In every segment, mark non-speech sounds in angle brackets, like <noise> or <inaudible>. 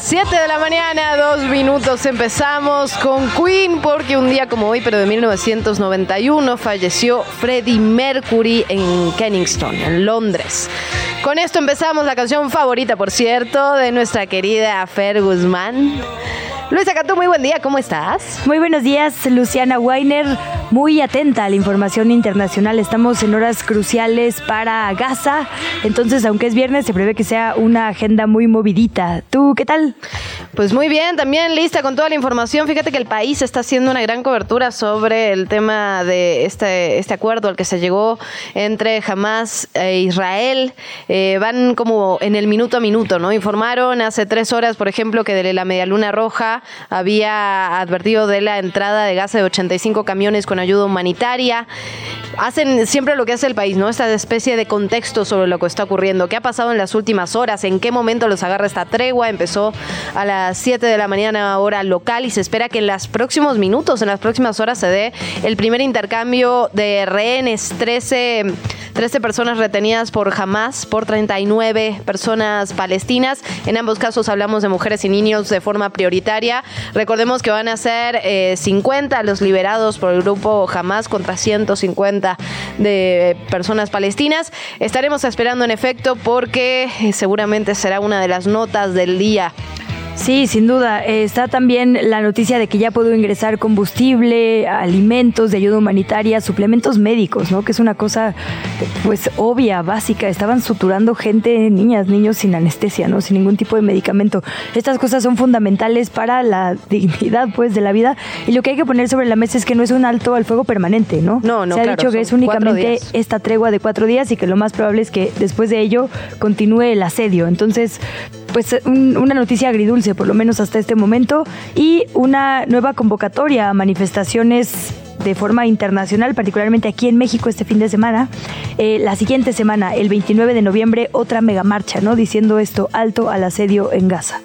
Gaga, 7 de la mañana, dos minutos. Empezamos con Queen porque un día como hoy, pero de 1991, falleció Freddie Mercury en Kennington, en Londres. Con esto empezamos la canción favorita, por cierto, de nuestra querida Fer Guzmán. Luisa Cantú, muy buen día, ¿cómo estás? Muy buenos días, Luciana Weiner. Muy atenta a la información internacional. Estamos en horas cruciales para Gaza. Entonces, aunque es viernes, se prevé que sea una agenda muy movidita. ¿Tú qué tal? Pues muy bien, también lista con toda la información. Fíjate que el país está haciendo una gran cobertura sobre el tema de este, este acuerdo al que se llegó entre Hamas e Israel. Eh, van como en el minuto a minuto, ¿no? Informaron hace tres horas, por ejemplo, que de la Medialuna Roja había advertido de la entrada de gas de 85 camiones con ayuda humanitaria. Hacen siempre lo que hace el país, ¿no? Esta especie de contexto sobre lo que está ocurriendo. ¿Qué ha pasado en las últimas horas? ¿En qué momento los agarra esta tregua? Empezó a las 7 de la mañana hora local y se espera que en los próximos minutos, en las próximas horas se dé el primer intercambio de rehenes. 13, 13 personas retenidas por Hamas, por 39 personas palestinas. En ambos casos hablamos de mujeres y niños de forma prioritaria. Recordemos que van a ser eh, 50 los liberados por el grupo Hamas contra 150 de personas palestinas. Estaremos esperando en efecto porque eh, seguramente será una de las notas del día. Sí, sin duda. Eh, está también la noticia de que ya pudo ingresar combustible, alimentos de ayuda humanitaria, suplementos médicos, ¿no? Que es una cosa, pues, obvia, básica. Estaban suturando gente, niñas, niños sin anestesia, ¿no? Sin ningún tipo de medicamento. Estas cosas son fundamentales para la <laughs> dignidad, pues, de la vida. Y lo que hay que poner sobre la mesa es que no es un alto al fuego permanente, ¿no? No, no, Se ha claro, dicho que es únicamente esta tregua de cuatro días y que lo más probable es que después de ello continúe el asedio. Entonces, pues un- una noticia agridulce, por lo menos hasta este momento, y una nueva convocatoria a manifestaciones de forma internacional, particularmente aquí en México este fin de semana. Eh, la siguiente semana, el 29 de noviembre, otra megamarcha, ¿no? Diciendo esto, alto al asedio en Gaza.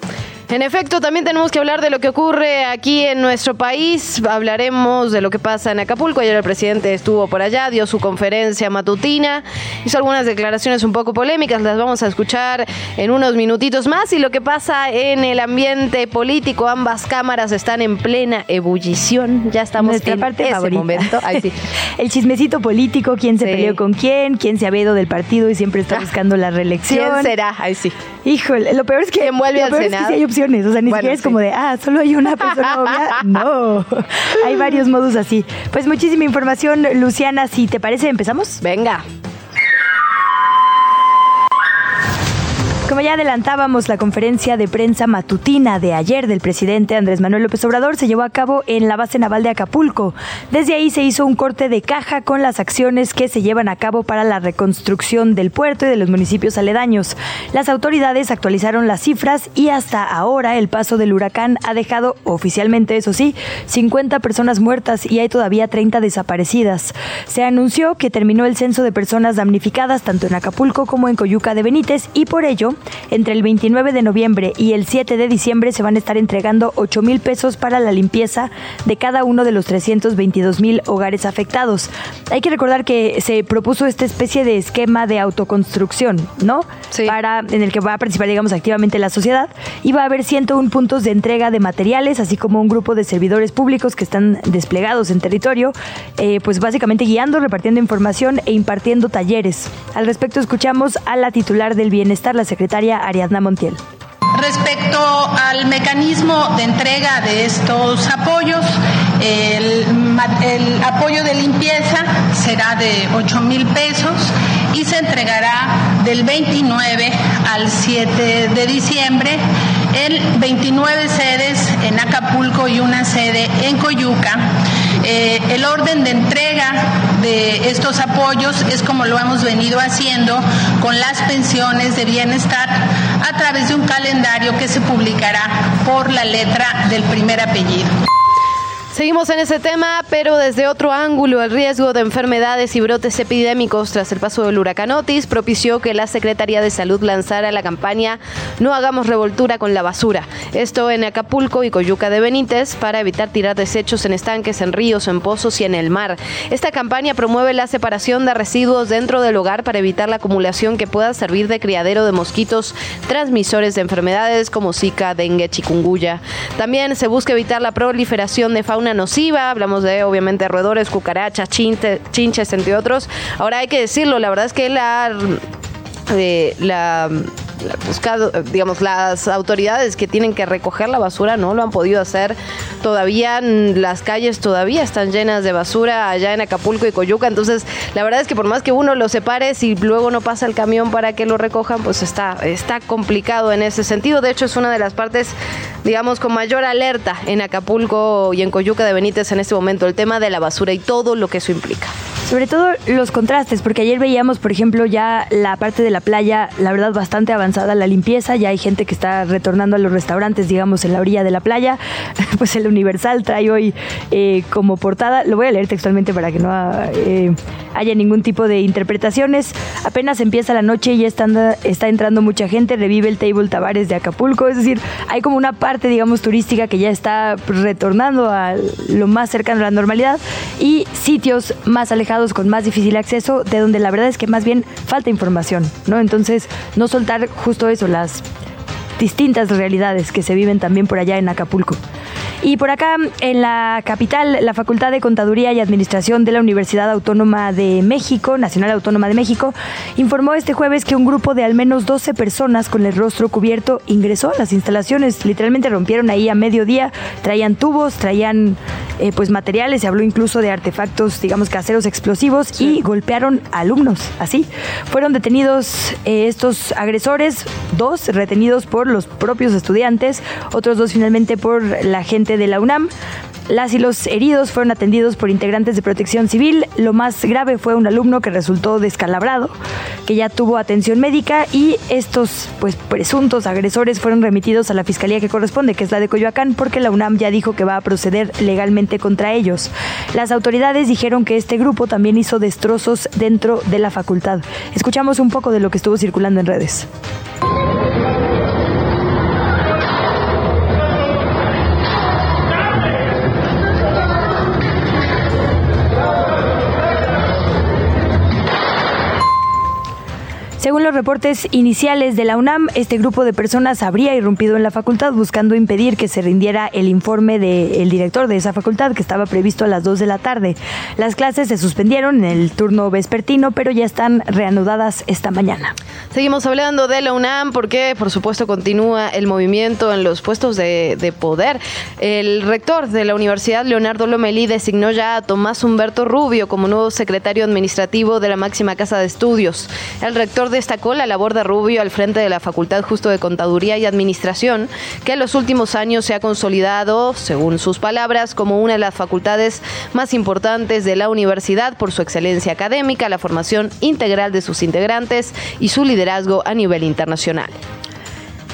En efecto, también tenemos que hablar de lo que ocurre aquí en nuestro país. Hablaremos de lo que pasa en Acapulco. Ayer el presidente estuvo por allá, dio su conferencia matutina, hizo algunas declaraciones un poco polémicas, las vamos a escuchar en unos minutitos más. Y lo que pasa en el ambiente político, ambas cámaras están en plena ebullición. Ya estamos Nuestra en parte ese favorita. momento. Ay, sí. <laughs> El chismecito político, quién se Sí. peleó con quién, quién se ha ido del partido y siempre está buscando la reelección. ¿Quién será? Ay, sí. Híjole, lo peor es que, ¿Quién vuelve lo al peor es que Senado? Opciones, o sea, ni Bueno, siquiera es sí. como de, ah, solo hay una persona obvia. <laughs> No, hay varios modos así. Pues muchísima información, Luciana, si te parece, empezamos. Venga. Como ya adelantábamos, la conferencia de prensa matutina de ayer del presidente Andrés Manuel López Obrador se llevó a cabo en la base naval de Acapulco. Desde ahí se hizo un corte de caja con las acciones que se llevan a cabo para la reconstrucción del puerto y de los municipios aledaños. Las autoridades actualizaron las cifras y hasta ahora el paso del huracán ha dejado oficialmente, eso sí, 50 personas muertas y hay todavía 30 desaparecidas. Se anunció que terminó el censo de personas damnificadas tanto en Acapulco como en Coyuca de Benítez y por ello, entre el 29 de noviembre y el 7 de diciembre se van a estar entregando 8 mil pesos para la limpieza de cada uno de los 322 mil hogares afectados. Hay que recordar que se propuso esta especie de esquema de autoconstrucción, ¿no? Sí. Para, en el que va a participar, digamos, activamente la sociedad y va a haber 101 puntos de entrega de materiales, así como un grupo de servidores públicos que están desplegados en territorio, eh, pues básicamente guiando, repartiendo información e impartiendo talleres. Al respecto, escuchamos a la titular del bienestar, la secretaria Ariadna Montiel. Respecto al mecanismo de entrega de estos apoyos, el, el apoyo de limpieza será de 8 mil pesos y se entregará del 29 al 7 de diciembre en 29 sedes en Acapulco y una sede en Coyuca. Eh, el orden de entrega de estos apoyos es como lo hemos venido haciendo con las pensiones de bienestar a través de un calendario que se publicará por la letra del primer apellido. Seguimos en ese tema, pero desde otro ángulo, el riesgo de enfermedades y brotes epidémicos tras el paso del huracán Otis propició que la Secretaría de Salud lanzara la campaña No hagamos revoltura con la basura. Esto en Acapulco y Coyuca de Benítez para evitar tirar desechos en estanques, en ríos, en pozos y en el mar. Esta campaña promueve la separación de residuos dentro del hogar para evitar la acumulación que pueda servir de criadero de mosquitos transmisores de enfermedades como Zika, dengue, chikungunya. También se busca evitar la proliferación de fauna nociva, hablamos de obviamente roedores, cucarachas, chinches, entre otros. Ahora hay que decirlo, la verdad es que la, eh, la buscado, digamos, las autoridades que tienen que recoger la basura no lo han podido hacer. Todavía las calles todavía están llenas de basura allá en Acapulco y Coyuca. Entonces, la verdad es que por más que uno lo separe, si luego no pasa el camión para que lo recojan, pues está, está complicado en ese sentido. De hecho, es una de las partes, digamos, con mayor alerta en Acapulco y en Coyuca de Benítez en este momento, el tema de la basura y todo lo que eso implica. Sobre todo los contrastes, porque ayer veíamos, por ejemplo, ya la parte de la playa, la verdad, bastante avanzada la limpieza. Ya hay gente que está retornando a los restaurantes, digamos, en la orilla de la playa. <laughs> Pues el Universal trae hoy eh, como portada, lo voy a leer textualmente para que no eh, haya ningún tipo de interpretaciones. Apenas empieza la noche y ya está, está entrando mucha gente, revive el Table Tavares de Acapulco. Es decir, hay como una parte, digamos, turística que ya está retornando a lo más cercano a la normalidad y sitios más alejados con más difícil acceso, de donde la verdad es que más bien falta información, ¿no? Entonces, no soltar justo eso, las distintas realidades que se viven también por allá en Acapulco. Y por acá, en la capital, la Facultad de Contaduría y Administración de la Universidad Autónoma de México, Nacional Autónoma de México, informó este jueves que un grupo de al menos 12 personas con el rostro cubierto ingresó a las instalaciones. Literalmente rompieron ahí a mediodía, traían tubos, traían eh, pues materiales, se habló incluso de artefactos, digamos, caseros explosivos y golpearon alumnos. Así, fueron detenidos eh, estos agresores, dos retenidos por los propios estudiantes, otros dos finalmente por la gente de la UNAM. Las y los heridos fueron atendidos por integrantes de protección civil. Lo más grave fue un alumno que resultó descalabrado, que ya tuvo atención médica y estos pues presuntos agresores fueron remitidos a la fiscalía que corresponde, que es la de Coyoacán, porque la UNAM ya dijo que va a proceder legalmente contra ellos. Las autoridades dijeron que este grupo también hizo destrozos dentro de la facultad. Escuchamos un poco de lo que estuvo circulando en redes. Según los reportes iniciales de la UNAM, este grupo de personas habría irrumpido en la facultad buscando impedir que se rindiera el informe del director de esa facultad que estaba previsto a las 2 de la tarde. Las clases se suspendieron en el turno vespertino, pero ya están reanudadas esta mañana. Seguimos hablando de la UNAM porque, por supuesto, continúa el movimiento en los puestos de, de poder. El rector de la Universidad, Leonardo Lomelí, designó ya a Tomás Humberto Rubio como nuevo secretario administrativo de la máxima casa de estudios. El rector de destacó la labor de Rubio al frente de la Facultad Justo de Contaduría y Administración, que en los últimos años se ha consolidado, según sus palabras, como una de las facultades más importantes de la universidad por su excelencia académica, la formación integral de sus integrantes y su liderazgo a nivel internacional.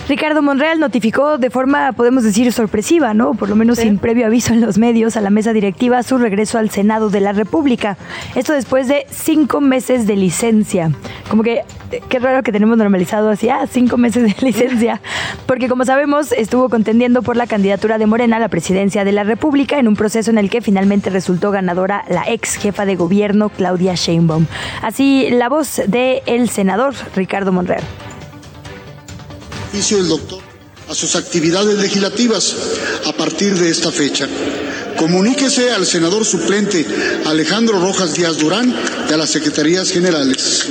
Ricardo Monreal notificó de forma, podemos decir, sorpresiva, ¿no? Por lo menos sin previo aviso en los medios a la mesa directiva su regreso al Senado de la República. Esto después de cinco meses de licencia. Como que qué raro que tenemos normalizado así, ah, cinco meses de <laughs> licencia. Porque como sabemos, estuvo contendiendo por la candidatura de Morena a la presidencia de la República en un proceso en el que finalmente resultó ganadora la ex jefa de gobierno Claudia Sheinbaum. Así, la voz del el senador Ricardo Monreal del doctor a sus actividades legislativas a partir de esta fecha. Comuníquese al senador suplente Alejandro Rojas Díaz Durán de las Secretarías Generales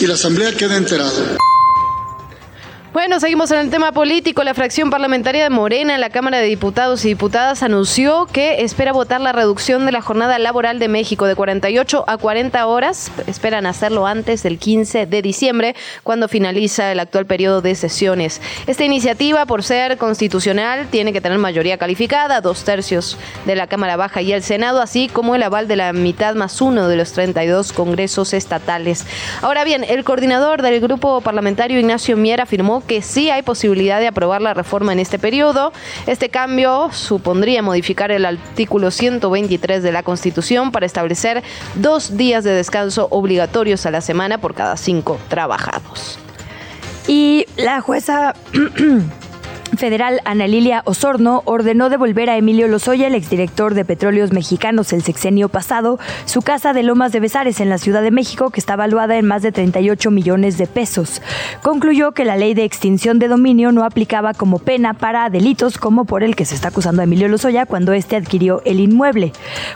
y la Asamblea queda enterada. Bueno, seguimos en el tema político. La fracción parlamentaria de Morena en la Cámara de Diputados y Diputadas anunció que espera votar la reducción de la jornada laboral de México de 48 a 40 horas. Esperan hacerlo antes del 15 de diciembre, cuando finaliza el actual periodo de sesiones. Esta iniciativa, por ser constitucional, tiene que tener mayoría calificada, dos tercios de la Cámara Baja y el Senado, así como el aval de la mitad más uno de los 32 congresos estatales. Ahora bien, el coordinador del grupo parlamentario, Ignacio Mier, afirmó que sí hay posibilidad de aprobar la reforma en este periodo. Este cambio supondría modificar el artículo 123 de la Constitución para establecer dos días de descanso obligatorios a la semana por cada cinco trabajados. Y la jueza <clears throat> federal Ana Lilia Osorno ordenó devolver a Emilio Lozoya, el exdirector de Petróleos Mexicanos el sexenio pasado, su casa de Lomas de Besares en la Ciudad de México, que está valuada en más de 38 millones de pesos. Concluyó que la ley de extinción de dominio no aplicaba como pena para delitos como por el que se está acusando a Emilio Lozoya cuando éste adquirió el inmueble,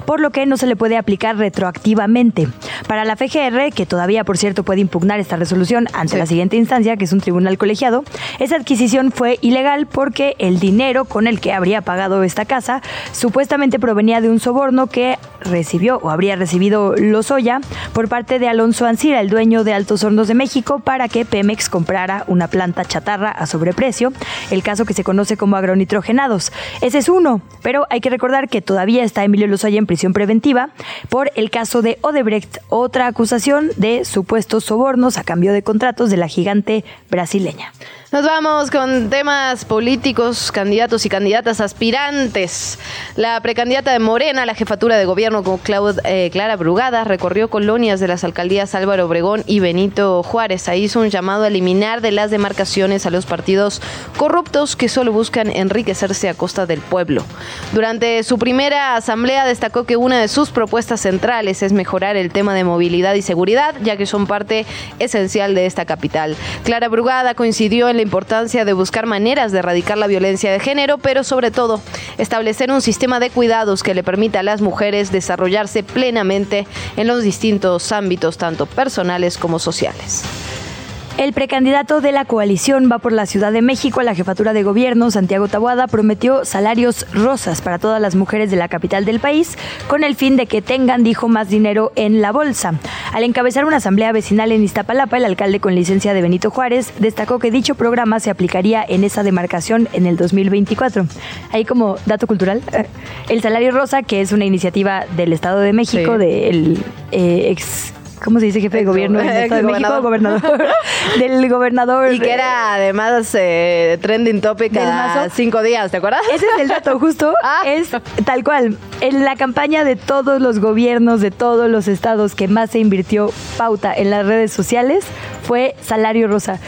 por lo que no se le puede aplicar retroactivamente. Para la FGR, que todavía por cierto puede impugnar esta resolución ante la siguiente instancia, que es un tribunal colegiado, esa adquisición fue ilegal porque el dinero con el que habría pagado esta casa supuestamente provenía de un soborno que recibió o habría recibido Lozoya por parte de Alonso Ancira, el dueño de Altos Hornos de México, para que Pemex comprara una planta chatarra a sobreprecio, el caso que se conoce como agronitrogenados. Ese es uno, pero hay que recordar que todavía está Emilio Lozoya en prisión preventiva por el caso de Odebrecht, otra acusación de supuestos sobornos a cambio de contratos de la gigante brasileña. Nos vamos con temas políticos, candidatos y candidatas aspirantes. La precandidata de Morena la jefatura de gobierno con eh, Clara Brugada recorrió colonias de las alcaldías Álvaro Obregón y Benito Juárez. Ahí hizo un llamado a eliminar de las demarcaciones a los partidos corruptos que solo buscan enriquecerse a costa del pueblo. Durante su primera asamblea destacó que una de sus propuestas centrales es mejorar el tema de movilidad y seguridad, ya que son parte esencial de esta capital. Clara Brugada coincidió en la importancia de buscar maneras de erradicar la violencia de género, pero sobre todo establecer un sistema de cuidados que le permita a las mujeres desarrollarse plenamente en los distintos ámbitos, tanto personales como sociales. El precandidato de la coalición va por la Ciudad de México a la jefatura de gobierno, Santiago Tabuada, prometió salarios rosas para todas las mujeres de la capital del país, con el fin de que tengan, dijo, más dinero en la bolsa. Al encabezar una asamblea vecinal en Iztapalapa, el alcalde con licencia de Benito Juárez destacó que dicho programa se aplicaría en esa demarcación en el 2024. Ahí como dato cultural, <laughs> el salario rosa, que es una iniciativa del Estado de México, del eh, ex ¿cómo se dice jefe de gobierno del Estado de México? Gobernador. <laughs> del gobernador. Y que era además eh, trending topic cada cinco días, ¿te acuerdas? Ese es el dato justo. <laughs> Ah. Es tal cual. En la campaña de todos los gobiernos de todos los estados que más se invirtió pauta en las redes sociales fue Salario Rosa.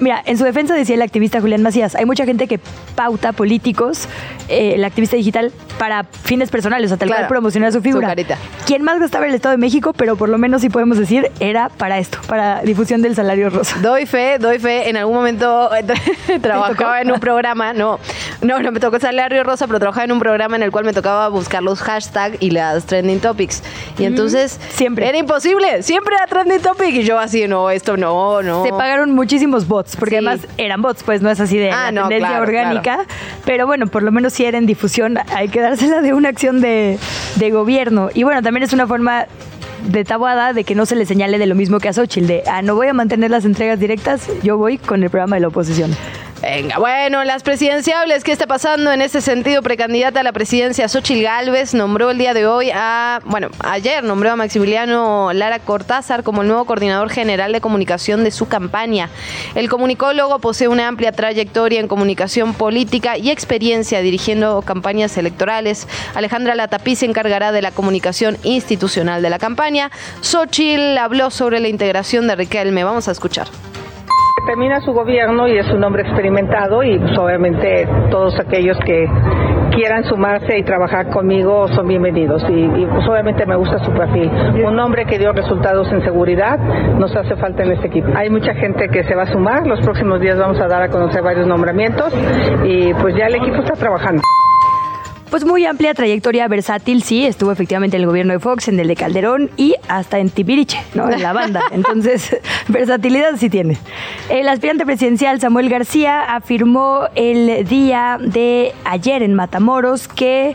mira, en su defensa decía el activista Julián Macías, hay mucha gente que pauta políticos, eh, el activista digital, para fines personales, o sea, tal cual promocionar su figura. Su ¿Quién más gastaba el Estado de México? Pero por lo menos sí podemos decir, era para esto, para difusión del Salario Rosa. Doy fe, doy fe. En algún momento <laughs> trabajaba en un programa, no, no, no me tocó Salario Rosa, pero trabajaba en un programa en el cual me tocaba buscar los hashtags y las trending topics. Y entonces, siempre. Era imposible, siempre era trending topic. Y yo así, no, esto no, no, Se pagaron muchísimos bots, porque además eran bots, pues no es así de ah, tendencia orgánica. Pero bueno, por lo menos si era en difusión, hay que dársela de una acción de, de gobierno. Y bueno, también es una forma de tabuada de que no se le señale de lo mismo que a Xochitl, de, ah, no voy a mantener las entregas directas, yo voy con el programa de la oposición. Venga, bueno, las presidenciables, ¿qué está pasando en ese sentido? Precandidata a la presidencia, Xochitl Gálvez, nombró el día de hoy a, bueno, ayer nombró a Maximiliano Lara Cortázar como el nuevo coordinador general de comunicación de su campaña. El comunicólogo posee una amplia trayectoria en comunicación política y experiencia dirigiendo campañas electorales. Alejandra Latapí se encargará de la comunicación institucional de la campaña. Xochitl habló sobre la integración de Riquelme. Vamos a escuchar termina su gobierno y es un hombre experimentado y pues, obviamente todos aquellos que quieran sumarse y trabajar conmigo son bienvenidos y, pues obviamente me gusta su perfil. Un hombre que dio resultados en seguridad nos hace falta en este equipo. Hay mucha gente que se va a sumar, los próximos días vamos a dar a conocer varios nombramientos y pues ya el equipo está trabajando. Pues muy amplia trayectoria versátil, sí, estuvo efectivamente en el gobierno de Fox, en el de Calderón y hasta en Tibiriche, ¿no? En la banda. <laughs> Entonces, versatilidad sí tiene. El aspirante presidencial Samuel García afirmó el día de ayer en Matamoros que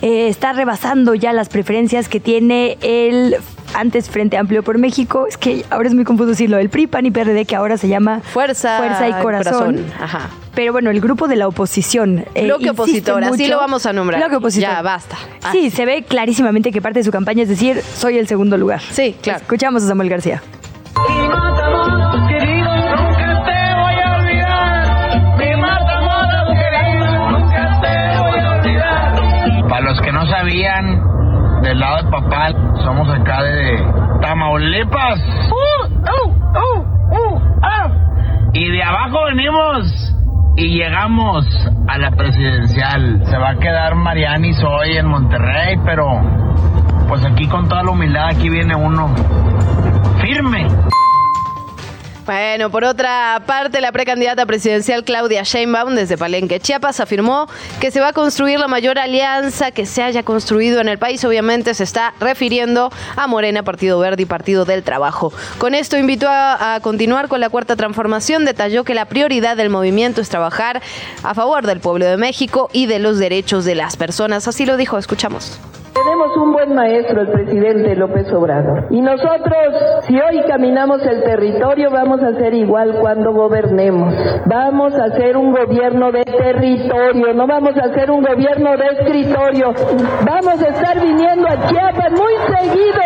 eh, está rebasando ya las preferencias que tiene el antes Frente Amplio por México, es que ahora es muy confuso decirlo, el PRI, PAN y PRD que ahora se llama Fuerza, Fuerza y Corazón. Ajá. Pero bueno, el grupo de la oposición. eh, Bloque insiste opositor, así mucho- lo vamos a nombrar. Bloque opositor. Ya, basta. Sí, se ve clarísimamente que parte de su campaña es decir, soy el segundo lugar. Sí, claro. Escuchamos a Samuel García. Mi Matamoros querido, nunca te voy a olvidar. Mi Matamoros querido, nunca te voy a olvidar. Para los que no sabían, del lado de papá, somos acá de Tamaulipas. Y de abajo venimos y llegamos a la presidencial. Se va a quedar Mariani hoy en Monterrey, pero pues aquí con toda la humildad, aquí viene uno firme. Bueno, por otra parte, la precandidata presidencial Claudia Sheinbaum desde Palenque, Chiapas, afirmó que se va a construir la mayor alianza que se haya construido en el país. Obviamente se está refiriendo a Morena, Partido Verde y Partido del Trabajo. Con esto invitó a, a continuar con la cuarta transformación. Detalló que la prioridad del movimiento es trabajar a favor del pueblo de México y de los derechos de las personas. Así lo dijo, escuchamos. Tenemos un buen maestro, el presidente López Obrador. Y nosotros, si hoy caminamos el territorio, vamos a ser igual cuando gobernemos. Vamos a hacer un gobierno de territorio, no vamos a hacer un gobierno de escritorio. Vamos a estar viniendo a Chiapas muy seguido.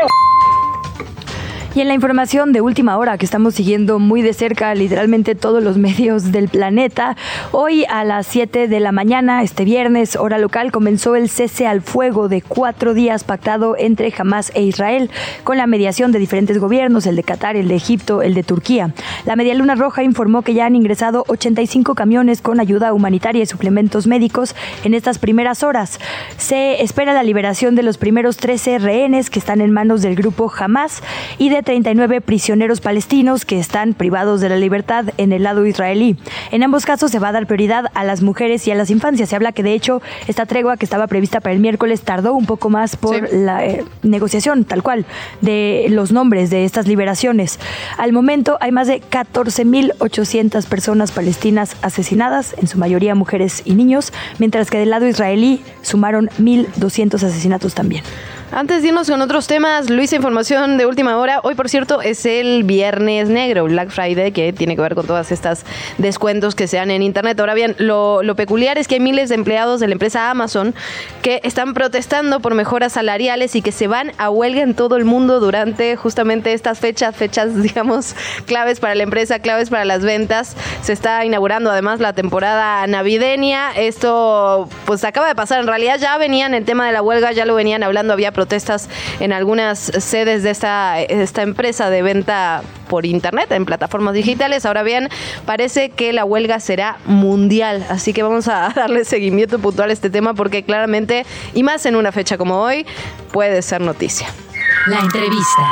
Y en la información de última hora que estamos siguiendo muy de cerca, literalmente todos los <laughs> medios del planeta, hoy a las 7 de la mañana, este viernes, hora local, comenzó el cese al fuego de cuatro días pactado entre Hamas e Israel, con la mediación de diferentes gobiernos, el de Qatar, el de Egipto, el de Turquía. La Media Luna Roja informó que ya han ingresado 85 camiones con ayuda humanitaria y suplementos médicos en estas primeras horas. Se espera la liberación de los primeros 13 rehenes que están en manos del grupo Hamas y de 39 prisioneros palestinos que están privados de la libertad en el lado israelí. En ambos casos se va a dar prioridad a las mujeres y a las infancias. Se habla que de hecho esta tregua que estaba prevista para el miércoles tardó un poco más por la eh, negociación tal cual de los nombres de estas liberaciones. Al momento hay más de 14.800 personas palestinas asesinadas, en su mayoría mujeres y niños, mientras que del lado israelí sumaron 1.200 asesinatos también. Antes de irnos con otros temas, Luisa, información de última hora. Hoy, por cierto, es el Viernes Negro, Black Friday, que tiene que ver con todas estas descuentos que se dan en Internet. Ahora bien, lo, peculiar es que hay miles de empleados de la empresa Amazon que están protestando por mejoras salariales y que se van a huelga en todo el mundo durante justamente estas fechas, fechas, <laughs> digamos, claves para la empresa, claves para las ventas. Se está inaugurando además la temporada navideña. Esto, pues, acaba de pasar. En realidad ya venían el tema de la huelga, ya lo venían hablando, había protestas en algunas sedes de esta empresa de venta por internet, en plataformas digitales. Ahora bien, parece que la huelga será mundial, así que vamos a <laughs> darle seguimiento puntual a este tema porque claramente, y más en una fecha como hoy, puede ser noticia. La entrevista.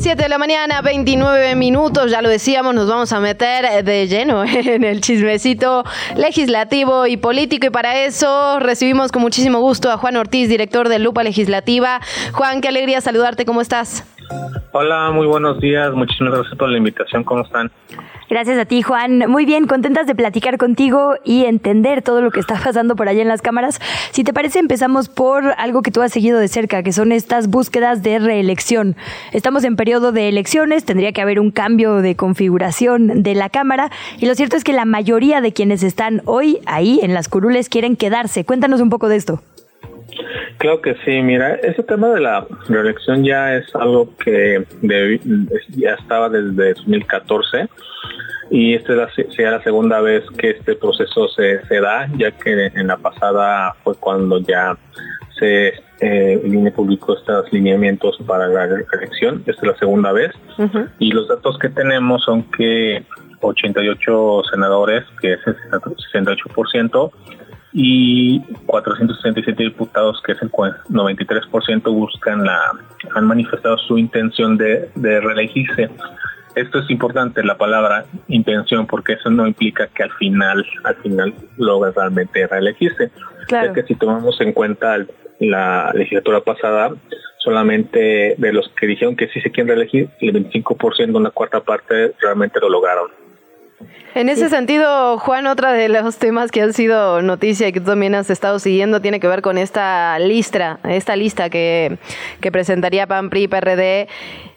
7 de la mañana, 29 minutos, ya lo decíamos, nos vamos a meter de lleno <laughs> en el chismecito legislativo y político y para eso recibimos con muchísimo gusto a Juan Ortiz, director de Lupa Legislativa. Juan, qué alegría saludarte, ¿cómo estás? Hola, muy buenos días, muchísimas gracias por la invitación, ¿cómo están? Gracias a ti, Juan. Muy bien, contentas de platicar contigo y entender todo lo que está pasando por allá en las cámaras. Si te parece, empezamos por algo que tú has seguido de cerca, que son estas búsquedas de reelección. Estamos en periodo de elecciones, tendría que haber un cambio de configuración de la Cámara y lo cierto es que la mayoría de quienes están hoy ahí en las curules quieren quedarse. Cuéntanos un poco de esto. Claro que sí, mira, ese tema de la reelección ya es algo que de- ya estaba desde 2014 y esta es la, sería la segunda vez que este proceso se, se da, ya que en la pasada fue cuando ya se eh, el INE publicó estos lineamientos para la reelección, esta es la segunda vez. Y los datos que tenemos son que 88 senadores, que es el 68%, y 467 diputados, que es el cua- 93%, buscan la, han manifestado su intención de, de reelegirse. esto es importante, la palabra intención, porque eso no implica que al final, al final logre realmente reelegirse. Claro. Es que si tomamos en cuenta la legislatura pasada, solamente de los que dijeron que sí se quieren reelegir, el 25%, una cuarta parte, realmente lo lograron. En ese sentido, Juan, otra de los temas que han sido noticia y que tú también has estado siguiendo tiene que ver con esta lista, esta lista que, que presentaría PAN, PRI, PRD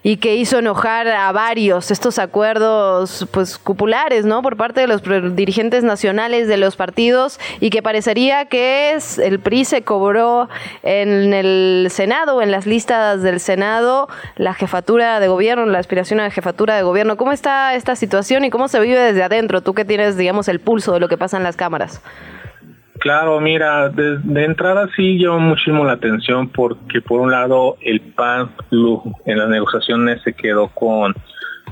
y que hizo enojar a varios estos acuerdos pues cupulares, ¿no? Por parte de los dirigentes nacionales de los partidos y que parecería que es el PRI se cobró en el Senado, en las listas del Senado, la jefatura de gobierno, la aspiración a la jefatura de gobierno. ¿Cómo está esta situación y cómo se vive desde adentro? Tú que tienes, digamos, el pulso de lo que pasa en las cámaras. Claro, mira, de, de, entrada sí llamó muchísimo la atención porque por un lado el PAN en las negociaciones se quedó con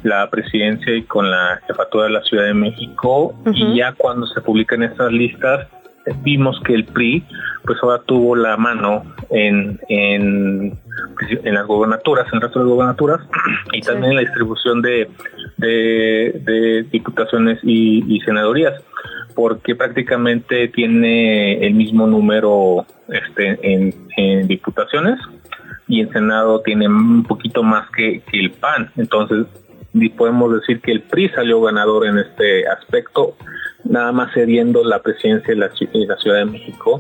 la presidencia y con la jefatura de la Ciudad de México uh -huh. y ya cuando se publican estas listas vimos que el PRI pues ahora tuvo la mano en, en, en las gobernaturas, en el resto de gobernaturas <clears throat> y también en la distribución de, de, de diputaciones y, y senadorías porque prácticamente tiene el mismo número este, en, en, diputaciones y en Senado tiene un poquito más que, que, el PAN. Entonces, podemos decir que el PRI salió ganador en este aspecto, nada más cediendo la presidencia de la, de la Ciudad de México.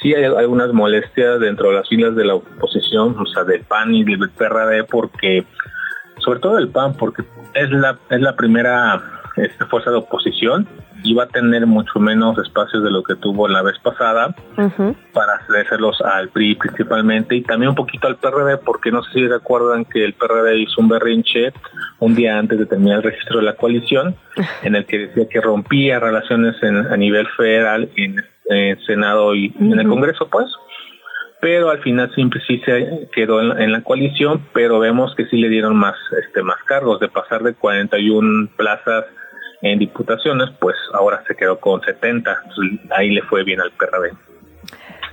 Sí hay algunas molestias dentro de las filas de la oposición, o sea, del PAN y del PRD, porque, sobre todo del PAN, porque es la, es la primera este, fuerza de oposición iba a tener mucho menos espacios de lo que tuvo la vez pasada uh -huh. para cedérselos al PRI principalmente y también un poquito al PRD porque no sé si recuerdan que el PRD hizo un berrinche un día antes de terminar el registro de la coalición <laughs> en el que decía que rompía relaciones en, a nivel federal en, en Senado y uh -huh. en el Congreso pues pero al final siempre sí se quedó en la, en la, coalición, pero vemos que sí le dieron más este más cargos de pasar de 41 plazas en diputaciones, pues ahora se quedó con 70, Entonces, ahí le fue bien al PRD.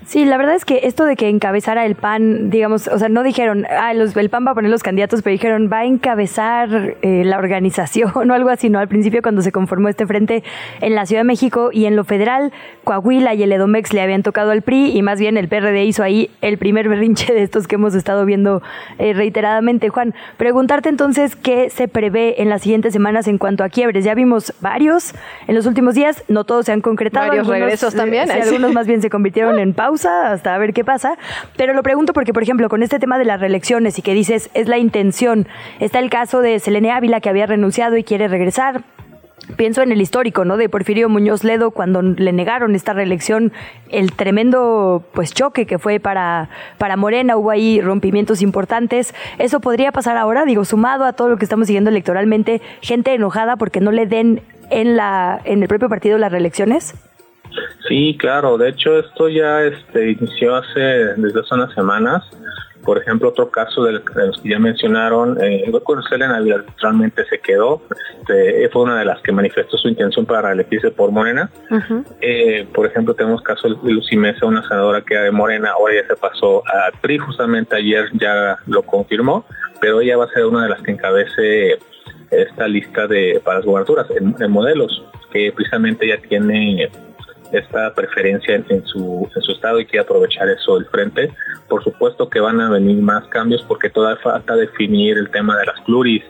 Sí, la verdad es que esto de que encabezara el PAN, digamos, o sea, no dijeron, ah, los, el PAN va a poner los candidatos, pero dijeron, va a encabezar eh, la organización <laughs> o algo así, ¿no? Al principio cuando se conformó este frente en la Ciudad de México y en lo federal, Coahuila y el Edomex le habían tocado al PRI y más bien el PRD hizo ahí el primer <laughs> berrinche de estos que hemos estado viendo eh, reiteradamente. Juan, preguntarte entonces qué se prevé en las siguientes semanas en cuanto a quiebres. Ya vimos varios en los últimos días, no todos se han concretado. Varios algunos, regresos también. Sí, algunos más bien se convirtieron en pausa <laughs> hasta a ver qué pasa. Pero lo pregunto porque, por ejemplo, con este tema de las reelecciones y que dices es la intención, está el caso de Selene Ávila que había renunciado y quiere regresar. Pienso en el histórico, ¿no? De Porfirio Muñoz Ledo cuando le negaron esta reelección, el tremendo pues choque que fue para, para Morena, hubo ahí rompimientos importantes. ¿Eso podría pasar ahora? Digo, sumado a todo lo que estamos siguiendo electoralmente, gente enojada porque no le den en la en el propio partido las reelecciones. Sí, claro. De hecho, esto ya este, inició hace desde hace unas semanas. Por ejemplo, otro caso de los que ya mencionaron, eh, con Selena realmente se quedó. Este, fue una de las que manifestó su intención para reelegirse por Morena. Uh -huh. eh, por ejemplo, tenemos caso de Lucy Mesa, una senadora que era de Morena, ahora ya se pasó a PRI, justamente ayer ya lo confirmó, pero ella va a ser una de las que encabece esta lista de para las gubernaturas en, en modelos, que precisamente ya tiene esta preferencia en, en, su, en su estado y quiere aprovechar eso del frente. Por supuesto que van a venir más cambios porque todavía falta definir el tema de las pluris,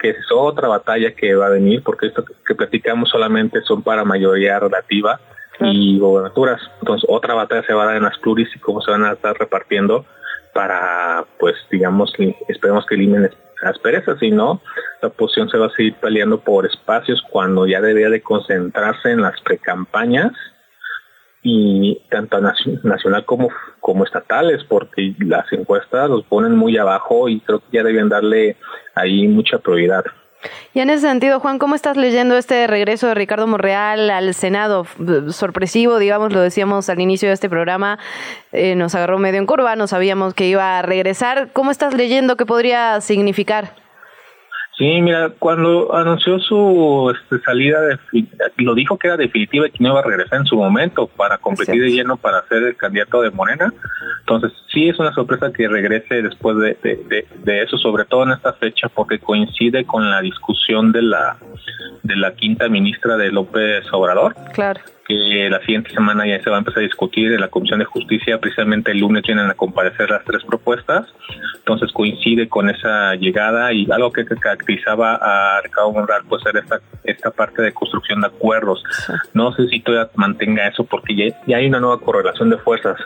que es otra batalla que va a venir porque esto que platicamos solamente son para mayoría relativa y gobernaturas. Entonces otra batalla se va a dar en las pluris y cómo se van a estar repartiendo para, pues digamos, esperemos que eliminen asperezas, si no, la oposición se va a seguir peleando por espacios cuando ya debería de concentrarse en las precampañas y tanto nacional como, como estatales, porque las encuestas los ponen muy abajo y creo que ya deben darle ahí mucha prioridad. Y en ese sentido, Juan, ¿cómo estás leyendo este regreso de Ricardo Monreal al Senado? Sorpresivo, digamos, lo decíamos al inicio de este programa, eh, nos agarró medio en curva, no sabíamos que iba a regresar. ¿Cómo estás leyendo? ¿Qué podría significar? Sí, mira, cuando anunció su este, salida, de, lo dijo que era definitiva y que no iba a regresar en su momento para competir de lleno para ser el candidato de Morena, Entonces, sí es una sorpresa que regrese después de, de, de, de eso, sobre todo en esta fecha, porque coincide con la discusión de la, de la quinta ministra de López Obrador. Claro que la siguiente semana ya se va a empezar a discutir en la Comisión de Justicia, precisamente el lunes vienen a comparecer las tres propuestas, entonces coincide con esa llegada y algo que caracterizaba a Ricardo Monreal pues era esta, esta parte de construcción de acuerdos. No sé si todavía mantenga eso porque ya, ya hay una nueva correlación de fuerzas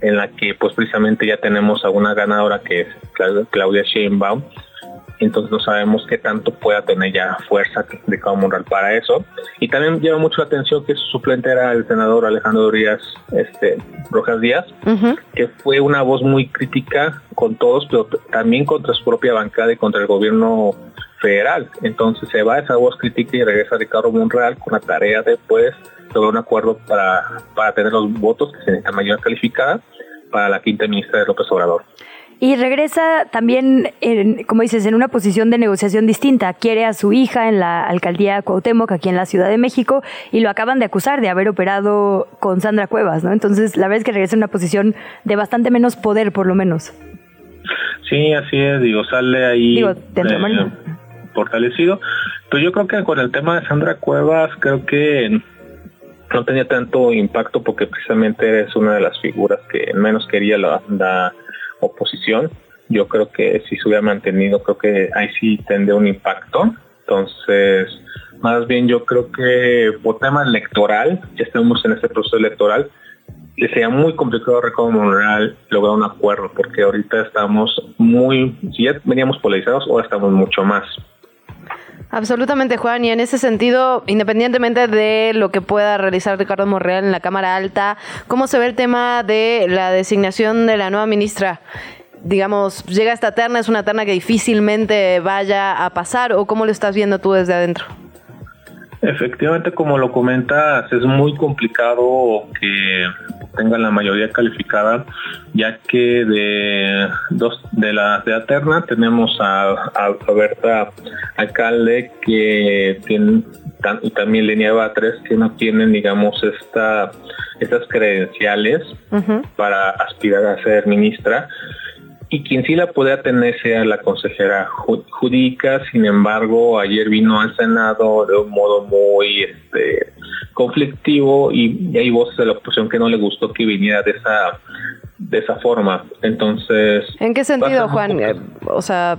en la que pues precisamente ya tenemos a una ganadora que es Claudia Sheinbaum entonces no sabemos qué tanto pueda tener ya fuerza de Cabo Monreal para eso. Y también llama mucho la atención que su suplente era el senador Alejandro Díaz este, Rojas Díaz, que fue una voz muy crítica con todos, pero también contra su propia bancada y contra el gobierno federal. Entonces se va esa voz crítica y regresa Ricardo Monreal con la tarea de pues lograr un acuerdo para, para tener los votos que se necesitan mayor calificada para la quinta ministra de López Obrador. Y regresa también, en, como dices, en una posición de negociación distinta. Quiere a su hija en la alcaldía Cuauhtémoc, aquí en la Ciudad de México, y lo acaban de acusar de haber operado con Sandra Cuevas, ¿no? Entonces, la verdad es que regresa en una posición de bastante menos poder, por lo menos. Sí, así es, digo, sale ahí Digo, eh, fortalecido. Pero yo creo que con el tema de Sandra Cuevas, creo que no tenía tanto impacto porque precisamente es una de las figuras que menos quería la, la oposición, yo creo que si se hubiera mantenido, creo que ahí sí tendría un impacto. Entonces, más bien yo creo que por tema electoral, ya estamos en este proceso electoral, le sería muy complicado Monreal lograr un acuerdo, porque ahorita estamos muy, si ya veníamos polarizados, ahora estamos mucho más. Absolutamente, Juan. Y en ese sentido, independientemente de lo que pueda realizar Ricardo Monreal en la Cámara Alta, ¿cómo se ve el tema de la designación de la nueva ministra? Digamos, llega esta terna, es una terna que difícilmente vaya a pasar, o cómo lo estás viendo tú desde adentro? Efectivamente, como lo comentas, es muy complicado que tengan la mayoría calificada, ya que de dos de la de Aterna tenemos a, a Roberta Alcalde que tiene y también Lenieva tres que no tienen, digamos, esta estas credenciales para aspirar a ser ministra y quien sí la podía tener sea la consejera jurídica, sin embargo, ayer vino al Senado de un modo muy este, conflictivo y, hay voces de la oposición que no le gustó que viniera de esa de esa forma. Entonces, ¿en qué sentido, Juan? Eh, o sea,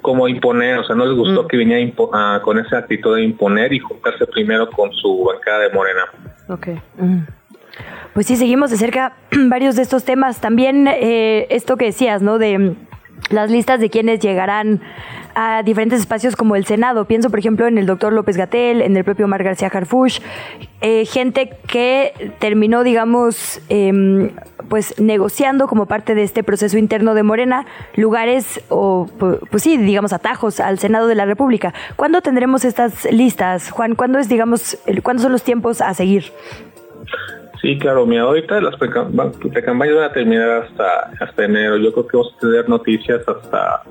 como imponer, o sea, no les gustó Mm. que viniera ah, con esa actitud de imponer y juntarse primero con su bancada de Morena. Ok. Pues sí, seguimos de cerca <clears throat> varios de estos temas. También eh, esto que decías, ¿no? De mm, las listas de quienes llegarán a diferentes espacios como el Senado. Pienso, por ejemplo, en el doctor López Gatel, en el propio Omar García Harfush, eh, gente que terminó, digamos, em, pues negociando como parte de este proceso interno de Morena lugares o, pu- pues sí, digamos, atajos al Senado de la República. ¿Cuándo tendremos estas listas, Juan? ¿Cuándo es, digamos, el- cuándo son los tiempos a seguir? Sí, claro, mira, ahorita las precampañas van a terminar hasta, hasta enero. Yo creo que vamos a tener noticias hasta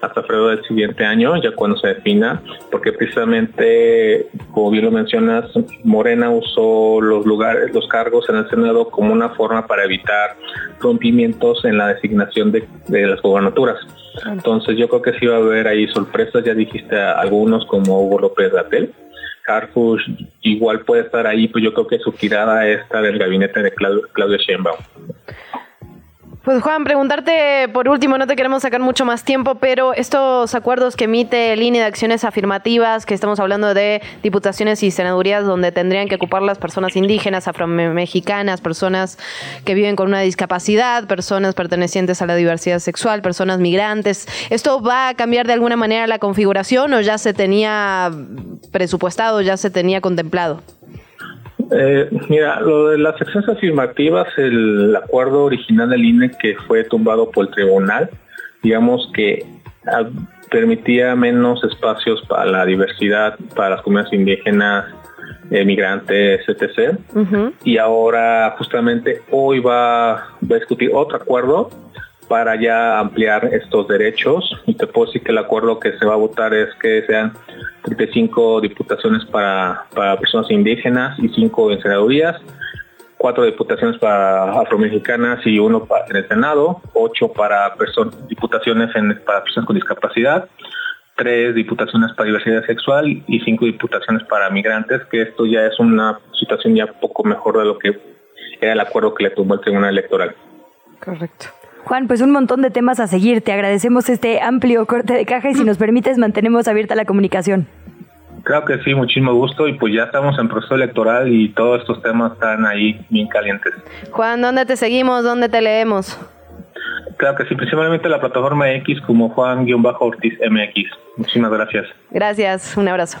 hasta febrero del siguiente año, ya cuando se defina, porque precisamente, como bien lo mencionas, Morena usó los lugares, los cargos en el Senado como una forma para evitar rompimientos en la designación de, de las gobernaturas. Entonces yo creo que sí va a haber ahí sorpresas, ya dijiste a algunos como Hugo López Gatel, Harfush igual puede estar ahí, pues yo creo que su tirada esta del gabinete de Clau- Claudia Sheinbaum. Pues Juan, preguntarte por último, no te queremos sacar mucho más tiempo, pero estos acuerdos que emite línea de acciones afirmativas, que estamos hablando de diputaciones y senadurías donde tendrían que ocupar las personas indígenas, afromexicanas, personas que viven con una discapacidad, personas pertenecientes a la diversidad sexual, personas migrantes, ¿esto va a cambiar de alguna manera la configuración o ya se tenía presupuestado, ya se tenía contemplado? Eh, mira, lo de las acciones afirmativas, el acuerdo original del INE que fue tumbado por el tribunal, digamos que ah, permitía menos espacios para la diversidad, para las comunidades indígenas, eh, migrantes, etc. Y ahora justamente hoy va, va a discutir otro acuerdo para ya ampliar estos derechos y te puedo decir que el acuerdo que se va a votar es que sean 35 diputaciones para, personas indígenas y 5 en senadurías, cuatro diputaciones para afromexicanas y uno para, en el Senado, ocho para personas, diputaciones en, para personas con discapacidad, tres diputaciones para diversidad sexual y cinco diputaciones para migrantes, que esto ya es una situación ya poco mejor de lo que era el acuerdo que le tomó el Tribunal Electoral. Correcto. Juan, pues un montón de temas a seguir. Te agradecemos este amplio corte de caja y si nos permites mantenemos abierta la comunicación. Claro que sí, muchísimo gusto y pues ya estamos en proceso electoral y todos estos temas están ahí bien calientes. Juan, ¿dónde te seguimos? ¿Dónde te leemos? Claro que sí, principalmente la plataforma X como Juan-Ortiz MX. Muchísimas gracias. Gracias, un abrazo.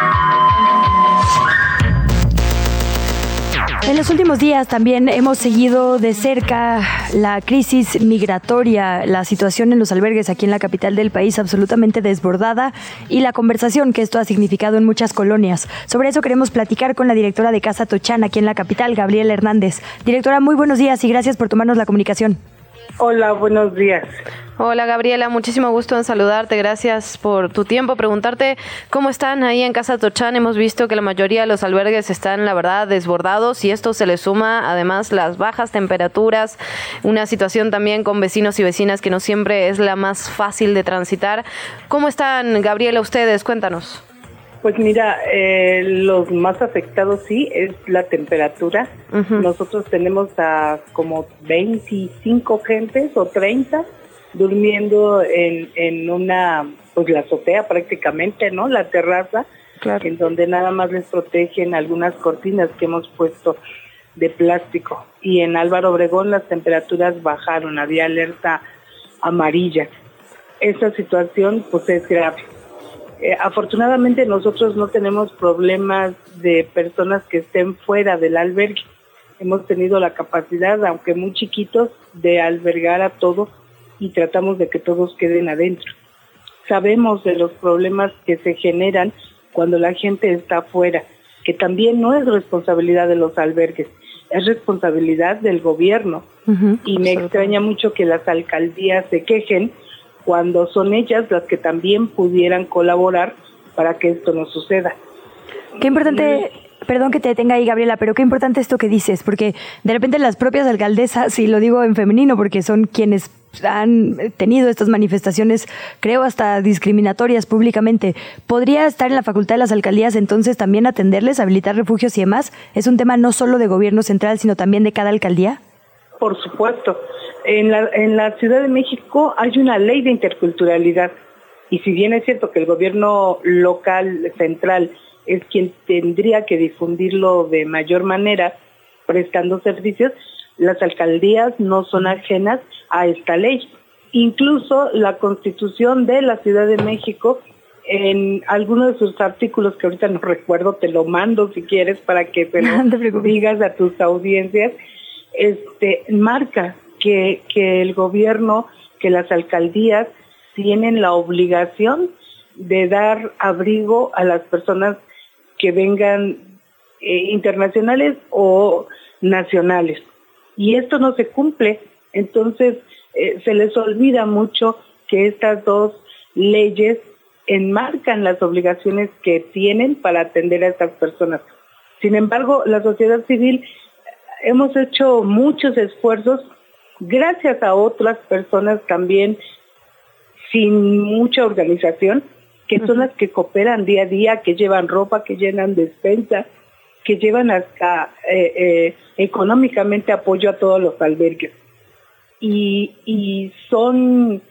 En los últimos días también hemos seguido de cerca la crisis migratoria, la situación en los albergues aquí en la capital del país absolutamente desbordada y la conversación que esto ha significado en muchas colonias. Sobre eso queremos platicar con la directora de Casa Tochán aquí en la capital, Gabriela Hernández. Directora, muy buenos días y gracias por tomarnos la comunicación. Hola, buenos días. Hola Gabriela, muchísimo gusto en saludarte, gracias por tu tiempo. Preguntarte cómo están ahí en Casa Tochán. Hemos visto que la mayoría de los albergues están, la verdad, desbordados y esto se le suma además las bajas temperaturas, una situación también con vecinos y vecinas que no siempre es la más fácil de transitar. ¿Cómo están, Gabriela, ustedes? Cuéntanos. Pues mira, eh, los más afectados sí es la temperatura. Nosotros tenemos a como 25 gentes o 30 durmiendo en, en una, pues la azotea prácticamente, ¿no? La terraza, en donde nada más les protegen algunas cortinas que hemos puesto de plástico. Y en Álvaro Obregón las temperaturas bajaron, había alerta amarilla. Esa situación pues es grave. Eh, afortunadamente nosotros no tenemos problemas de personas que estén fuera del albergue. Hemos tenido la capacidad, aunque muy chiquitos, de albergar a todos y tratamos de que todos queden adentro. Sabemos de los problemas que se generan cuando la gente está afuera, que también no es responsabilidad de los albergues, es responsabilidad del gobierno. y me extraña mucho que las alcaldías se quejen cuando son ellas las que también pudieran colaborar para que esto no suceda. Qué importante, perdón que te detenga ahí, Gabriela, pero qué importante esto que dices, porque de repente las propias alcaldesas, y lo digo en femenino porque son quienes han tenido estas manifestaciones, creo hasta discriminatorias públicamente, ¿podría estar en la facultad de las alcaldías entonces también atenderles, habilitar refugios y demás? ¿Es un tema no solo de gobierno central, sino también de cada alcaldía? Por supuesto. En la, en la Ciudad de México hay una ley de interculturalidad y si bien es cierto que el gobierno local, central, es quien tendría que difundirlo de mayor manera, prestando servicios, las alcaldías no son ajenas a esta ley. Incluso la constitución de la Ciudad de México, en algunos de sus artículos, que ahorita no recuerdo, te lo mando si quieres para que te lo <laughs> digas a tus audiencias, este, marca que, el gobierno, que las alcaldías tienen la obligación de dar abrigo a las personas que vengan eh, internacionales o nacionales. Y esto no se cumple. Entonces, eh, se les olvida mucho que estas dos leyes enmarcan las obligaciones que tienen para atender a estas personas. Sin embargo, la sociedad civil hemos hecho muchos esfuerzos gracias a otras personas también sin mucha organización, que son las que cooperan día a día, que llevan ropa, que llenan despensa, que llevan hasta eh, eh, económicamente apoyo a todos los albergues. Y, y son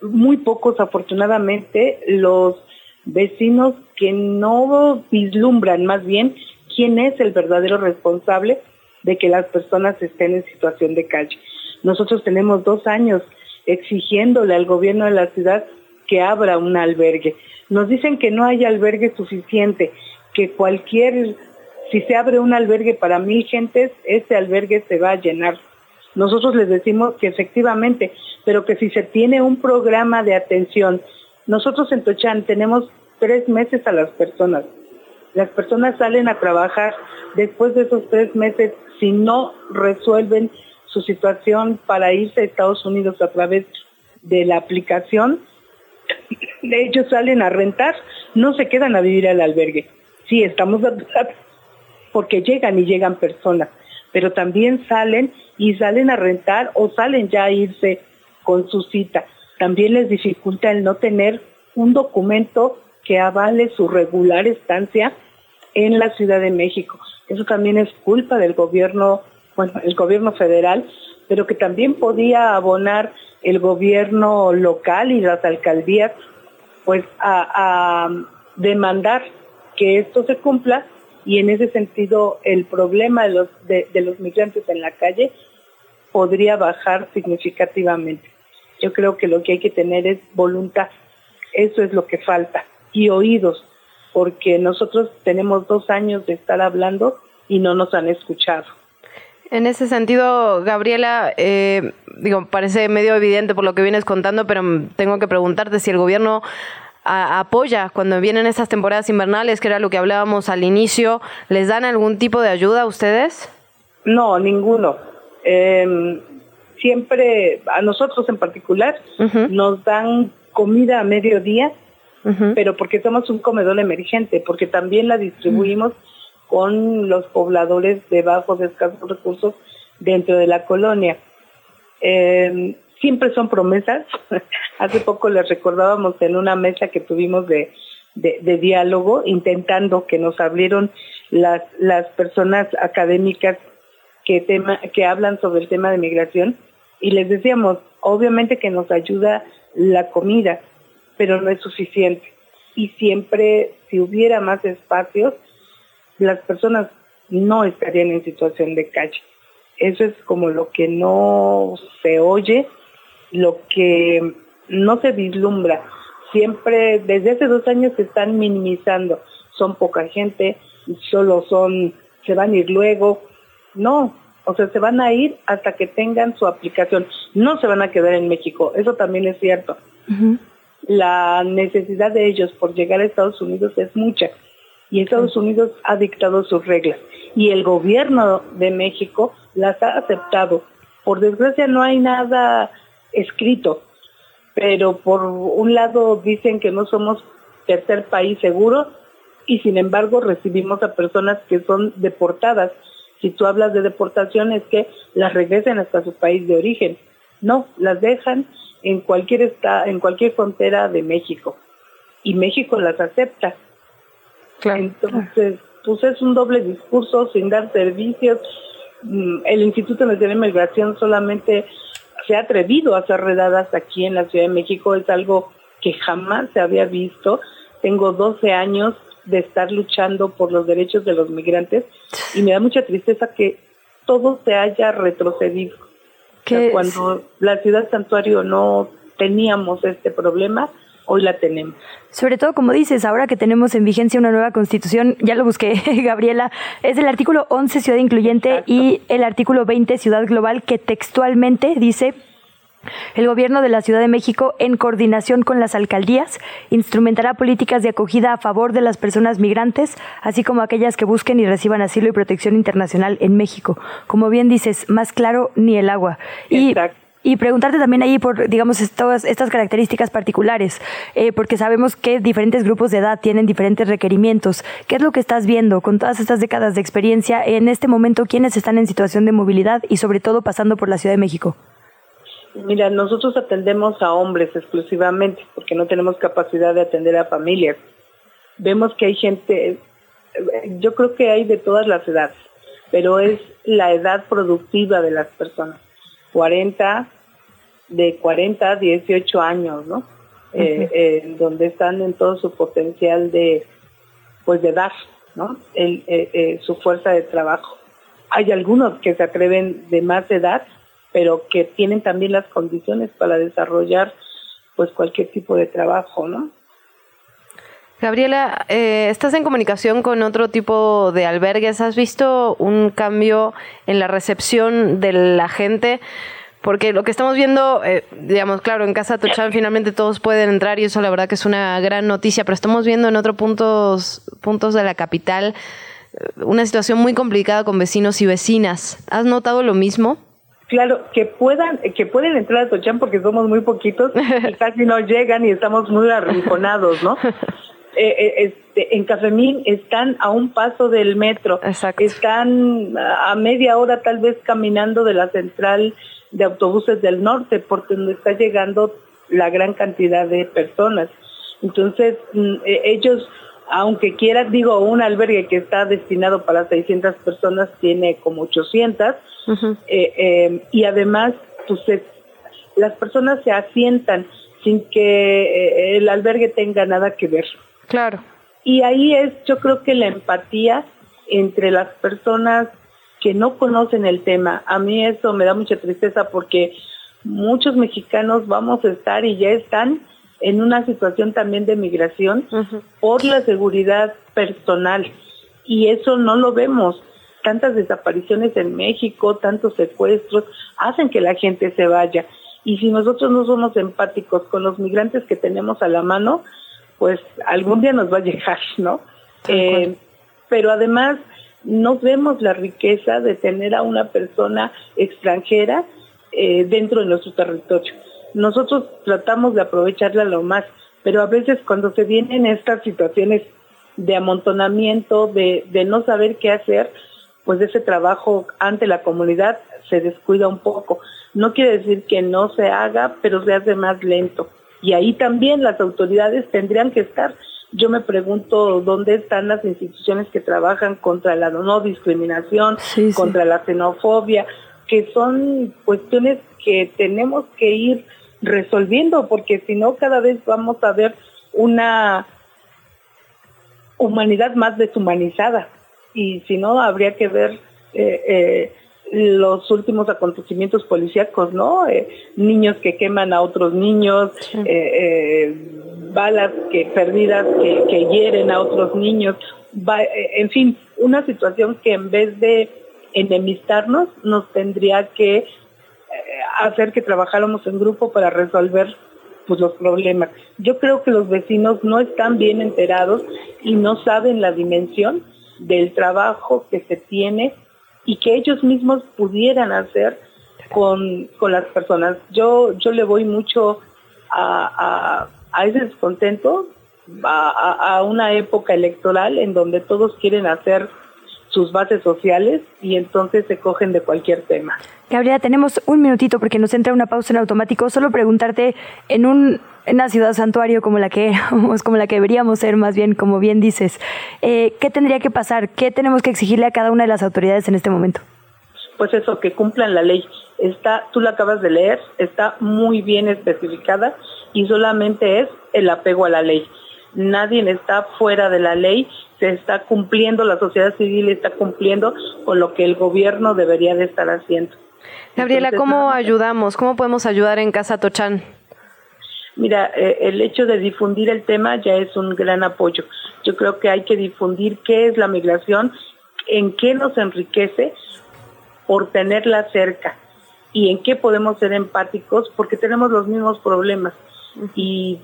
muy pocos, afortunadamente, los vecinos que no vislumbran más bien quién es el verdadero responsable de que las personas estén en situación de calle. Nosotros tenemos dos años exigiéndole al gobierno de la ciudad que abra un albergue. Nos dicen que no hay albergue suficiente, que cualquier, si se abre un albergue para mil gentes, ese albergue se va a llenar. Nosotros les decimos que efectivamente, pero que si se tiene un programa de atención, nosotros en Tochán tenemos tres meses a las personas. Las personas salen a trabajar después de esos tres meses si no resuelven su situación para irse a Estados Unidos a través de la aplicación, ellos salen a rentar, no se quedan a vivir al albergue. Sí, estamos porque llegan y llegan personas, pero también salen y salen a rentar o salen ya a irse con su cita. También les dificulta el no tener un documento que avale su regular estancia en la Ciudad de México. Eso también es culpa del gobierno, bueno, el gobierno federal, pero que también podía abonar el gobierno local y las alcaldías, pues a, demandar que esto se cumpla y en ese sentido el problema de los, de, los migrantes en la calle podría bajar significativamente. Yo creo que lo que hay que tener es voluntad, eso es lo que falta, y oídos, porque nosotros tenemos dos años de estar hablando y no nos han escuchado. En ese sentido, Gabriela, eh, digo, parece medio evidente por lo que vienes contando, pero tengo que preguntarte si el gobierno apoya cuando vienen estas temporadas invernales, que era lo que hablábamos al inicio, ¿les dan algún tipo de ayuda a ustedes? No, ninguno. Em, siempre, a nosotros en particular, nos dan comida a mediodía, pero porque somos un comedor emergente, porque también la distribuimos con los pobladores de bajos, escasos recursos dentro de la colonia. Eh, siempre son promesas. <laughs> Hace poco les recordábamos en una mesa que tuvimos de, de, diálogo, intentando que nos abrieron las, las personas académicas que, tema, que hablan sobre el tema de migración y les decíamos, obviamente que nos ayuda la comida, pero no es suficiente. Y siempre, si hubiera más espacios, las personas no estarían en situación de calle. Eso es como lo que no se oye, lo que no se vislumbra. Siempre, desde hace dos años se están minimizando. Son poca gente, solo son, se van a ir luego. No, o sea, se van a ir hasta que tengan su aplicación. No se van a quedar en México, eso también es cierto. La necesidad de ellos por llegar a Estados Unidos es mucha y Estados Unidos ha dictado sus reglas y el gobierno de México las ha aceptado. Por desgracia no hay nada escrito, pero por un lado dicen que no somos tercer país seguro y sin embargo recibimos a personas que son deportadas. Si tú hablas de deportación es que las regresen hasta su país de origen. No, las dejan en cualquier esta, en cualquier frontera de México y México las acepta. Entonces, pues es un doble discurso sin dar servicios. Mm, el Instituto Nacional de Migración solamente se ha atrevido a hacer redadas aquí en la Ciudad de México. Es algo que jamás se había visto. Tengo 12 años de estar luchando por los derechos de los migrantes y me da mucha tristeza que todo se haya retrocedido. cuando la ciudad santuario no teníamos este problema, hoy la tenemos. Sobre todo, como dices, ahora que tenemos en vigencia una nueva constitución, ya lo busqué, <laughs> Gabriela, es el artículo 11 Ciudad Incluyente y el artículo 20 Ciudad Global que textualmente dice el Gobierno de la Ciudad de México, en coordinación con las alcaldías, instrumentará políticas de acogida a favor de las personas migrantes, así como aquellas que busquen y reciban asilo y protección internacional en México. Como bien dices, más claro ni el agua. Y y preguntarte también ahí por, digamos, estas, estas características particulares, eh, porque sabemos que diferentes grupos de edad tienen diferentes requerimientos. ¿Qué es lo que estás viendo con todas estas décadas de experiencia en este momento? ¿Quiénes están en situación de movilidad y sobre todo pasando por la Ciudad de México? Mira, nosotros atendemos a hombres exclusivamente porque no tenemos capacidad de atender a familias. Vemos que hay gente, yo creo que hay de todas las edades, pero es la edad productiva de las personas 40, de 40 a 18 años, ¿no? Eh, eh, donde están en todo su potencial de, pues de dar, ¿no? El, eh, su fuerza de trabajo. Hay algunos que se atreven de más edad, pero que tienen también las condiciones para desarrollar, pues cualquier tipo de trabajo, ¿no? Gabriela, estás en comunicación con otro tipo de albergues. ¿Has visto un cambio en la recepción de la gente? Porque lo que estamos viendo, eh, digamos, claro, en Casa Tochan finalmente todos pueden entrar y eso la verdad que es una gran noticia, pero estamos viendo en otros puntos, puntos de la capital eh, una situación muy complicada con vecinos y vecinas. ¿Has notado lo mismo? Claro, que puedan, que pueden entrar a Tochán porque somos muy poquitos y <laughs> casi no llegan y estamos muy arrinconados, ¿no? <laughs> Eh, eh, este, en Cafemín están a un paso del metro, están a media hora tal vez caminando de la central de autobuses del norte, porque donde está llegando la gran cantidad de personas. Entonces, mm, eh, ellos, aunque quieran, digo, un albergue que está destinado para 600 personas tiene como 800, eh, eh, y además, pues las personas se asientan sin que el albergue tenga nada que ver. Claro. Y ahí es, yo creo que la empatía entre las personas que no conocen el tema. A mí eso me da mucha tristeza porque muchos mexicanos vamos a estar y ya están en una situación también de migración por la seguridad personal y eso no lo vemos. Tantas desapariciones en México, tantos secuestros, hacen que la gente se vaya. Y si nosotros no somos empáticos con los migrantes que tenemos a la mano, pues algún día nos va a llegar, ¿no? Eh, pero además no vemos la riqueza de tener a una persona extranjera eh, dentro de nuestro territorio. Nosotros tratamos de aprovecharla lo más, pero a veces cuando se vienen estas situaciones de amontonamiento, de, de no saber qué hacer, pues ese trabajo ante la comunidad se descuida un poco. No quiere decir que no se haga, pero se hace más lento. Y ahí también las autoridades tendrían que estar. Yo me pregunto dónde están las instituciones que trabajan contra la no discriminación, contra la xenofobia, que son cuestiones que tenemos que ir resolviendo, porque si no cada vez vamos a ver una humanidad más deshumanizada. Y si no habría que ver eh, eh, los últimos acontecimientos policíacos, ¿no? Eh, niños que queman a otros niños, balas que perdidas que, hieren a otros niños, en fin, una situación que en vez de enemistarnos nos tendría que eh, hacer que trabajáramos en grupo para resolver pues los problemas. Yo creo que los vecinos no están bien enterados y no saben la dimensión del trabajo que se tiene y que ellos mismos pudieran hacer con, con las personas. Yo, yo le voy mucho a a ese descontento, a, a, una época electoral en donde todos quieren hacer sus bases sociales y entonces se cogen de cualquier tema. Gabriela, tenemos un minutito porque nos entra una pausa en automático. Solo preguntarte, en, un, una ciudad santuario como la que <laughs> como la que deberíamos ser, más bien, como bien dices, eh, ¿qué tendría que pasar? ¿Qué tenemos que exigirle a cada una de las autoridades en este momento? Pues eso, que cumplan la ley. Está, tú la acabas de leer, está muy bien especificada y solamente es el apego a la ley. Nadie está fuera de la ley, se está cumpliendo, la sociedad civil está cumpliendo con lo que el gobierno debería de estar haciendo. Gabriela, ¿cómo ayudamos? ¿Cómo podemos ayudar en Casa Tochán? Mira, eh, el hecho de difundir el tema ya es un gran apoyo. Yo creo que hay que difundir qué es la migración, en qué nos enriquece por tenerla cerca y en qué podemos ser empáticos porque tenemos los mismos problemas y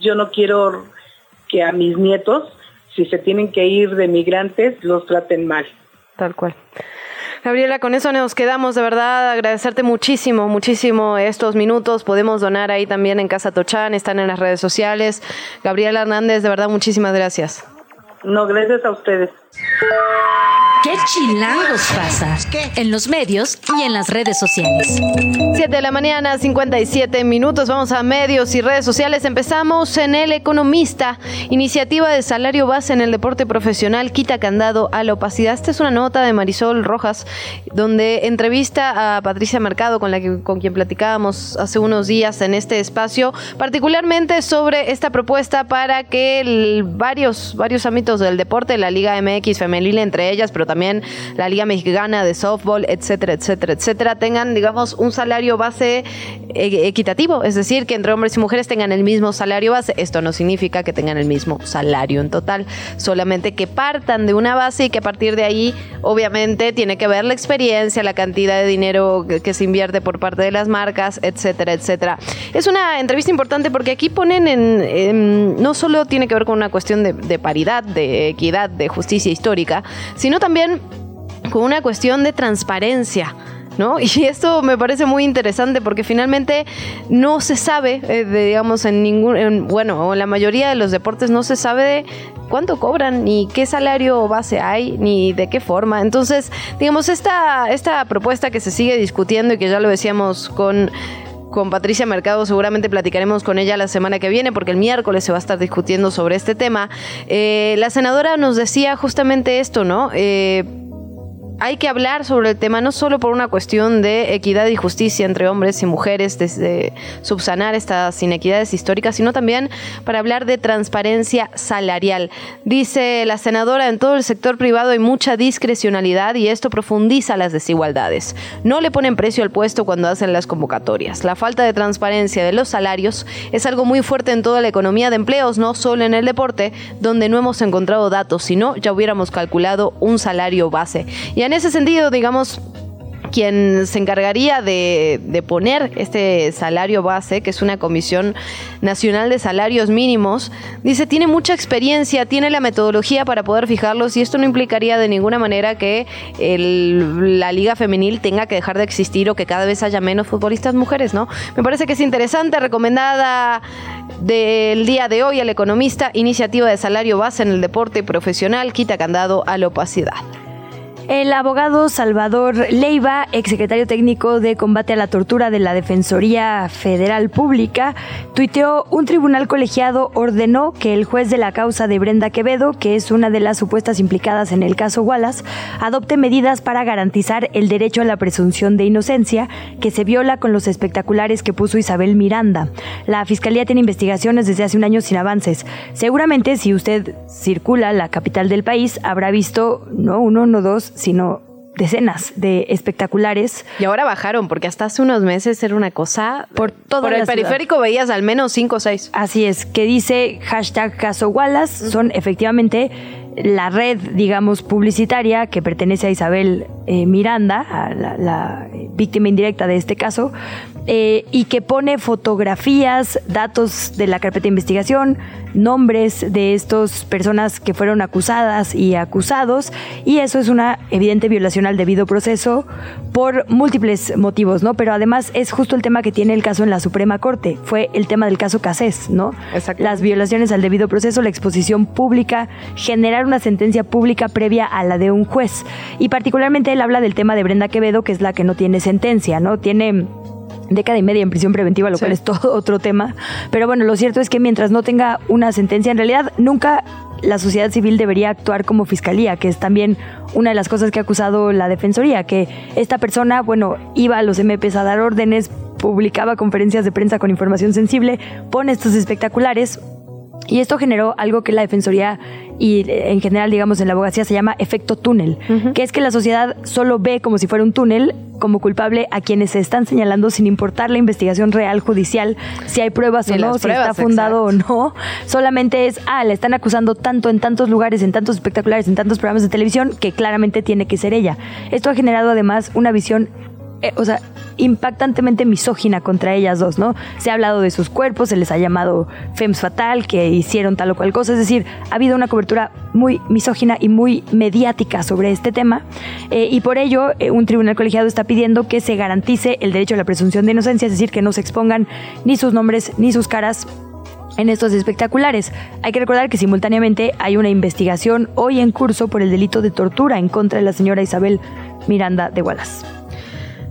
yo no quiero que a mis nietos, si se tienen que ir de migrantes, los traten mal. Tal cual. Gabriela, con eso nos quedamos, de verdad, agradecerte muchísimo, muchísimo estos minutos. Podemos donar ahí también en Casa Tochán, están en las redes sociales. Gabriela Hernández, de verdad, muchísimas gracias. No, gracias a ustedes. ¿Qué chilangos pasa? En los medios y en las redes sociales. 7 de la mañana, 57 minutos. Vamos a medios y redes sociales. Empezamos en El Economista. Iniciativa de salario base en el deporte profesional quita candado a la opacidad. Esta es una nota de Marisol Rojas, donde entrevista a Patricia Mercado, con, la que, con quien platicábamos hace unos días en este espacio, particularmente sobre esta propuesta para que varios, varios ámbitos del deporte, la Liga MX femenil entre ellas, pero también la Liga Mexicana de Softball, etcétera, etcétera, etcétera, tengan, digamos, un salario base eh, equitativo, es decir, que entre hombres y mujeres tengan el mismo salario base. Esto no significa que tengan el mismo salario en total, solamente que partan de una base y que a partir de ahí, obviamente, tiene que ver la experiencia, la cantidad de dinero que se invierte por parte de las marcas, etcétera, etcétera. Es una entrevista importante porque aquí ponen en, no solo tiene que ver con una cuestión de paridad, de equidad, de justicia histórica, sino también con una cuestión de transparencia ¿no? <laughs> Y esto me parece muy interesante porque finalmente no se sabe, eh, de, digamos, en ningún, en- bueno, en la mayoría de los deportes no se sabe cuánto cobran, ni qué salario base hay, ni de qué forma. Entonces, digamos, esta, esta propuesta que se sigue discutiendo y que ya lo decíamos con con Patricia Mercado, seguramente platicaremos con ella la semana que viene, porque el miércoles se va a estar discutiendo sobre este tema. Eh, la senadora nos decía justamente esto, ¿no? Eh, hay que hablar sobre el tema no solo por una cuestión de equidad y justicia entre hombres y mujeres, desde subsanar estas inequidades históricas, sino también para hablar de transparencia salarial. Dice la senadora, en todo el sector privado hay mucha discrecionalidad y esto profundiza las desigualdades. No le ponen precio al puesto cuando hacen las convocatorias. La falta de transparencia de los salarios es algo muy fuerte en toda la economía de empleos, no solo en el deporte, donde no hemos encontrado datos, sino ya hubiéramos calculado un salario base. En ese sentido, digamos, quien se encargaría de, poner este salario base, que es una comisión nacional de salarios mínimos, dice, tiene mucha experiencia, tiene la metodología para poder fijarlos y esto no implicaría de ninguna manera que la liga femenil tenga que dejar de existir o que cada vez haya menos futbolistas mujeres, ¿no? Me parece que es interesante, recomendada del día de hoy al economista, iniciativa de salario base en el deporte profesional, quita candado a la opacidad. El abogado Salvador Leiva, exsecretario técnico de combate a la tortura de la Defensoría Federal Pública, tuiteó un tribunal colegiado ordenó que el juez de la causa de Brenda Quevedo, que es una de las supuestas implicadas en el caso Wallace, adopte medidas para garantizar el derecho a la presunción de inocencia que se viola con los espectaculares que puso Isabel Miranda. La Fiscalía tiene investigaciones desde hace un año sin avances. Seguramente si usted circula la capital del país habrá visto no uno, no dos, sino decenas de espectaculares. Y ahora bajaron, porque hasta hace unos meses era una cosa. Por todo Por el periférico veías al menos cinco o seis. Así es, que dice hashtag caso Wallace, son efectivamente la red, digamos, publicitaria que pertenece a Isabel eh, Miranda, a la, la víctima indirecta de este caso, eh, y que pone fotografías, datos de la carpeta de investigación, nombres de estas personas que fueron acusadas y acusados, y eso es una evidente violación al debido proceso por múltiples motivos, ¿no? Pero además es justo el tema que tiene el caso en la Suprema Corte, fue el tema del caso Casés, ¿no? Las violaciones al debido proceso, la exposición pública, generar una sentencia pública previa a la de un juez. Y particularmente él habla del tema de Brenda Quevedo, que es la que no tiene sentencia, ¿no? Tiene década y media en prisión preventiva, lo cual es todo otro tema. Pero bueno, lo cierto es que mientras no tenga una sentencia, en realidad nunca la sociedad civil debería actuar como fiscalía, que es también una de las cosas que ha acusado la defensoría, que esta persona, bueno, iba a los MPs a dar órdenes, publicaba conferencias de prensa con información sensible, pone estos espectaculares, y esto generó algo que la Defensoría y eh, en general, digamos, en la abogacía se llama efecto túnel, que es que la sociedad solo ve como si fuera un túnel como culpable a quienes se están señalando sin importar la investigación real judicial, si hay pruebas o no, si pruebas, está fundado o no. Solamente es, ah, le están acusando tanto en tantos lugares, en tantos espectaculares, en tantos programas de televisión, que claramente tiene que ser ella. Esto ha generado además una visión eh, o sea, impactantemente misógina contra ellas dos, ¿no? Se ha hablado de sus cuerpos, se les ha llamado fems fatal, que hicieron tal o cual cosa, es decir, ha habido una cobertura muy misógina y muy mediática sobre este tema, eh, y por ello eh, un tribunal colegiado está pidiendo que se garantice el derecho a la presunción de inocencia, es decir, que no se expongan ni sus nombres ni sus caras en estos espectaculares. Hay que recordar que simultáneamente hay una investigación hoy en curso por el delito de tortura en contra de la señora Isabel Miranda de Wallace.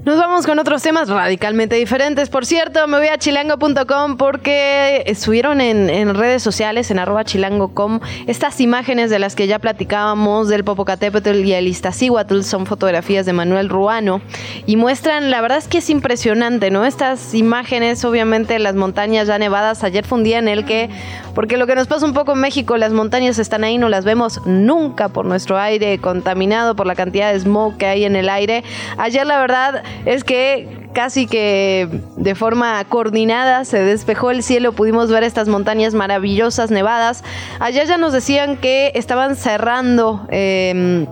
Nos vamos con otros temas radicalmente diferentes. Por cierto, me voy a chilango.com porque subieron en, en redes sociales, en arroba chilango.com, estas imágenes de las que ya platicábamos del Popocatépetl y el Iztaccíhuatl. Son fotografías de Manuel Ruano y muestran, la verdad es que es impresionante, ¿no? Estas imágenes, obviamente, las montañas ya nevadas. Ayer fue un día en el que, porque lo que nos pasa un poco en México, las montañas están ahí, no las vemos nunca por nuestro aire contaminado, por la cantidad de smog que hay en el aire. Ayer, la verdad, es que casi que de forma coordinada se despejó el cielo, pudimos ver estas montañas maravillosas nevadas. Allá ya nos decían que estaban cerrando... Eh,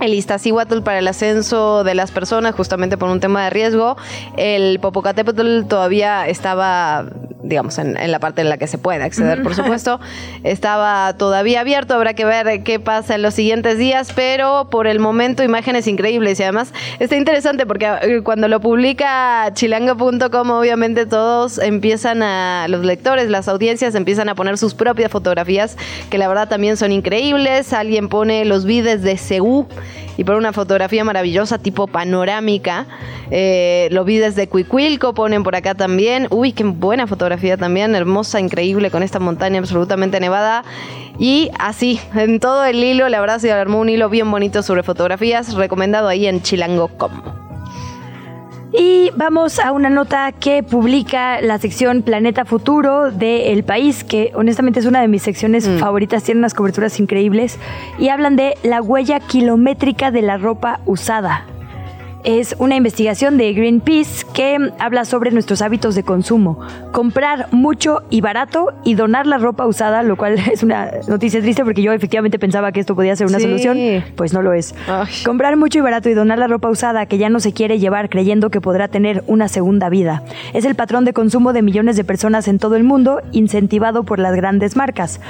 el Iztaccíhuatl para el ascenso de las personas justamente por un tema de riesgo. El Popocatépetl todavía estaba digamos, en, en la parte en la que se puede acceder, por supuesto. <laughs> Estaba todavía abierto, habrá que ver qué pasa en los siguientes días, pero por el momento imágenes increíbles y además está interesante porque eh, cuando lo publica chilango.com obviamente todos empiezan a, los lectores, las audiencias empiezan a poner sus propias fotografías que la verdad también son increíbles. Alguien pone los vides de Seúl y pone una fotografía maravillosa tipo panorámica. Eh, lo vi desde Cuicuilco, ponen por acá también. Uy, qué buena fotografía también, hermosa, increíble, con esta montaña absolutamente nevada. Y así, en todo el hilo, la verdad se armó un hilo bien bonito sobre fotografías, recomendado ahí en chilango.com. Y vamos a una nota que publica la sección Planeta Futuro de El País, que honestamente es una de mis secciones favoritas, tiene unas coberturas increíbles, y hablan de la huella kilométrica de la ropa usada es una investigación de Greenpeace que habla sobre nuestros hábitos de consumo. Comprar mucho y barato y donar la ropa usada, lo cual <laughs> es una noticia triste porque yo efectivamente pensaba que esto podía ser una Sí. solución, pues no lo es. Comprar mucho y barato y donar la ropa usada que ya no se quiere llevar creyendo que podrá tener una segunda vida. Es el patrón de consumo de millones de personas en todo el mundo, incentivado por las grandes marcas.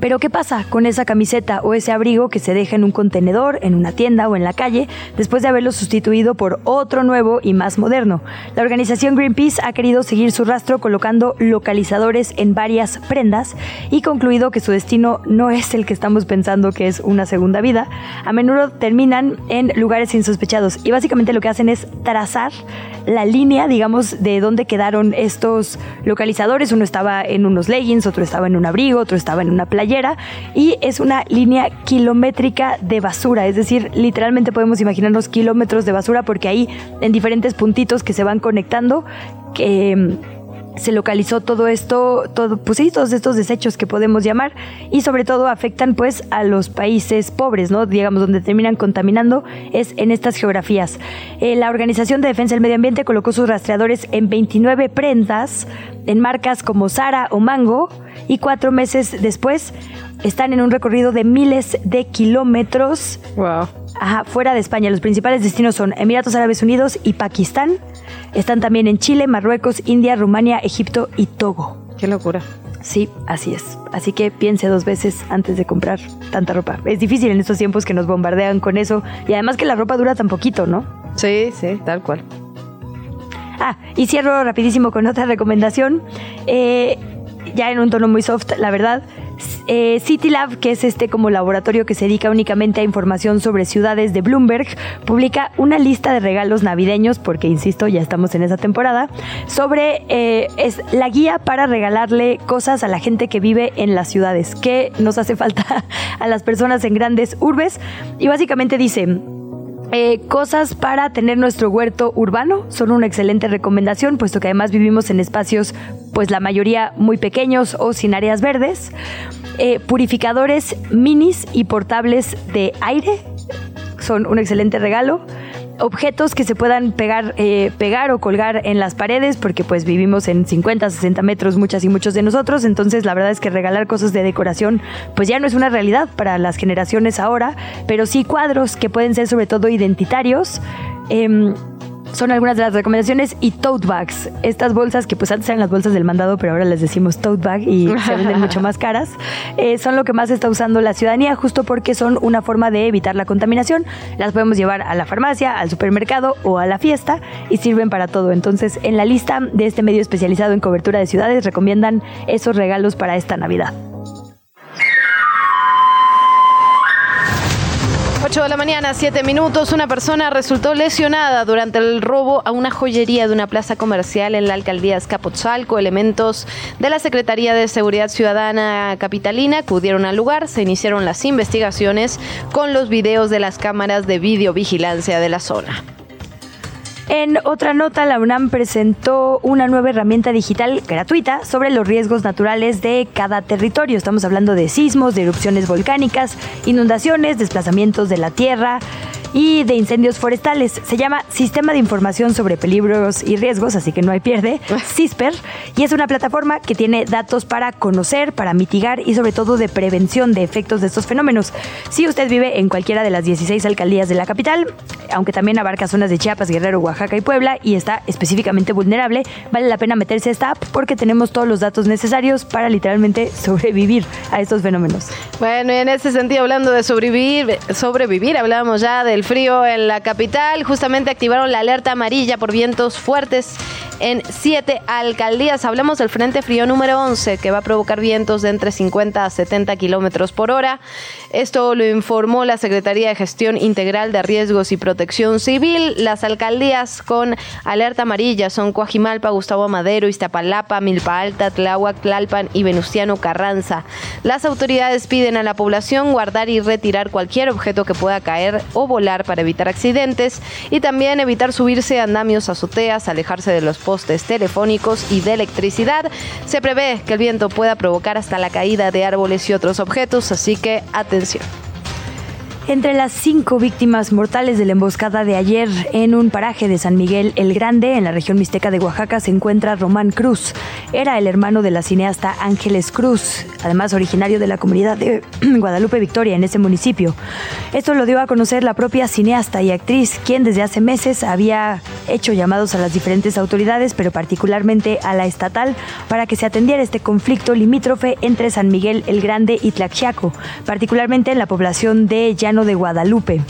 Pero ¿qué pasa con esa camiseta o ese abrigo que se deja en un contenedor, en una tienda o en la calle, después de haberlo sustituido por otro nuevo y más moderno? La organización Greenpeace ha querido seguir su rastro colocando localizadores en varias prendas y concluido que su destino no es el que estamos pensando que es una segunda vida. A menudo terminan en lugares insospechados y básicamente lo que hacen es trazar la línea, digamos, de dónde quedaron estos localizadores. Uno estaba en unos leggings, otro estaba en un abrigo, otro estaba en una y es una línea kilométrica de basura, es decir, literalmente podemos imaginarnos kilómetros de basura porque ahí en diferentes puntitos que se van conectando que mm, se localizó todo esto, todo, pues sí, todos estos desechos que podemos llamar y sobre todo afectan pues a los países pobres, ¿no? Digamos, donde terminan contaminando es en estas geografías. Eh, la Organización de Defensa del Medio Ambiente colocó sus rastreadores en 29 prendas en marcas como Sara o Mango y cuatro meses después están en un recorrido de miles de kilómetros Ajá, fuera de España. Los principales destinos son Emiratos Árabes Unidos y Pakistán. Están también en Chile, Marruecos, India, Rumania, Egipto y Togo. Qué locura. Sí, así es. Así que piense dos veces antes de comprar tanta ropa. Es difícil en estos tiempos que nos bombardean con eso. Y además que la ropa dura tan poquito, ¿no? Sí, sí, tal cual. Ah, y cierro rapidísimo con otra recomendación. Eh, ya en un tono muy soft, la verdad. Eh, CityLab, que es este como laboratorio que se dedica únicamente a información sobre ciudades de Bloomberg, publica una lista de regalos navideños, porque insisto, ya estamos en esa temporada, sobre eh, es la guía para regalarle cosas a la gente que vive en las ciudades, que nos hace falta <laughs> a las personas en grandes urbes. Y básicamente dice, eh, cosas para tener nuestro huerto urbano son una excelente recomendación, puesto que además vivimos en espacios, pues la mayoría muy pequeños o sin áreas verdes. Eh, purificadores minis y portables de aire son un excelente regalo. Objetos que se puedan pegar, eh, pegar o colgar en las paredes, porque pues vivimos en 50, 60 metros muchas y muchos de nosotros, entonces la verdad es que regalar cosas de decoración pues ya no es una realidad para las generaciones ahora, pero sí cuadros que pueden ser sobre todo identitarios. em, son algunas de las recomendaciones y tote bags, estas bolsas que pues antes eran las bolsas del mandado, pero ahora les decimos tote bag y se venden mucho más caras, <laughs> eh, son lo que más está usando la ciudadanía justo porque son una forma de evitar la contaminación. Las podemos llevar a la farmacia, al supermercado o a la fiesta y sirven para todo. Entonces, en la lista de este medio especializado en cobertura de ciudades recomiendan esos regalos para esta Navidad. 8 de la mañana, 7 minutos. Una persona resultó lesionada durante el robo a una joyería de una plaza comercial en la alcaldía Escapotzalco. Elementos de la Secretaría de Seguridad Ciudadana Capitalina acudieron al lugar. Se iniciaron las investigaciones con los videos de las cámaras de videovigilancia de la zona. En otra nota, la UNAM presentó una nueva herramienta digital gratuita sobre los riesgos naturales de cada territorio. Estamos hablando de sismos, de erupciones volcánicas, inundaciones, desplazamientos de la tierra. Y de incendios forestales. Se llama Sistema de Información sobre Peligros y Riesgos, así que no hay pierde, <laughs> CISPER, y es una plataforma que tiene datos para conocer, para mitigar y sobre todo de prevención de efectos de estos fenómenos. Si usted vive en cualquiera de las 16 alcaldías de la capital, aunque también abarca zonas de Chiapas, Guerrero, Oaxaca y Puebla y está específicamente vulnerable, vale la pena meterse a esta app porque tenemos todos los datos necesarios para literalmente <laughs> sobrevivir a estos fenómenos. Bueno, y en ese sentido, hablando de sobrevivir, sobrevivir, hablábamos ya del frío en la capital. Justamente activaron la alerta amarilla por vientos fuertes en siete alcaldías. Hablamos del Frente Frío número 11, que va a provocar vientos de entre 50 a 70 kilómetros por hora. Esto lo informó la Secretaría de Gestión Integral de Riesgos y Protección Civil. Las alcaldías con alerta amarilla son Coajimalpa, Gustavo Madero, Iztapalapa, Milpa Alta, Tláhuac, Tlalpan y Venustiano Carranza. Las autoridades piden a la población guardar y retirar cualquier objeto que pueda caer o volar para evitar accidentes y también evitar subirse a andamios, azoteas, alejarse de los postes telefónicos y de electricidad. Se prevé que el viento pueda provocar hasta la caída de árboles y otros objetos, así que atención. Entre las cinco víctimas mortales de la emboscada de ayer en un paraje de San Miguel el Grande, en la región mixteca de Oaxaca, se encuentra Román Cruz. Era el hermano de la cineasta Ángeles Cruz, además originario de la comunidad de <clears throat> Guadalupe Victoria en ese municipio. Esto lo dio a conocer la propia cineasta y actriz, quien desde hace meses había hecho llamados a las diferentes autoridades, pero particularmente a la estatal, para que se atendiera este conflicto limítrofe entre San Miguel el Grande y Tlaxiaco, particularmente en la población de Llano de Guadalupe.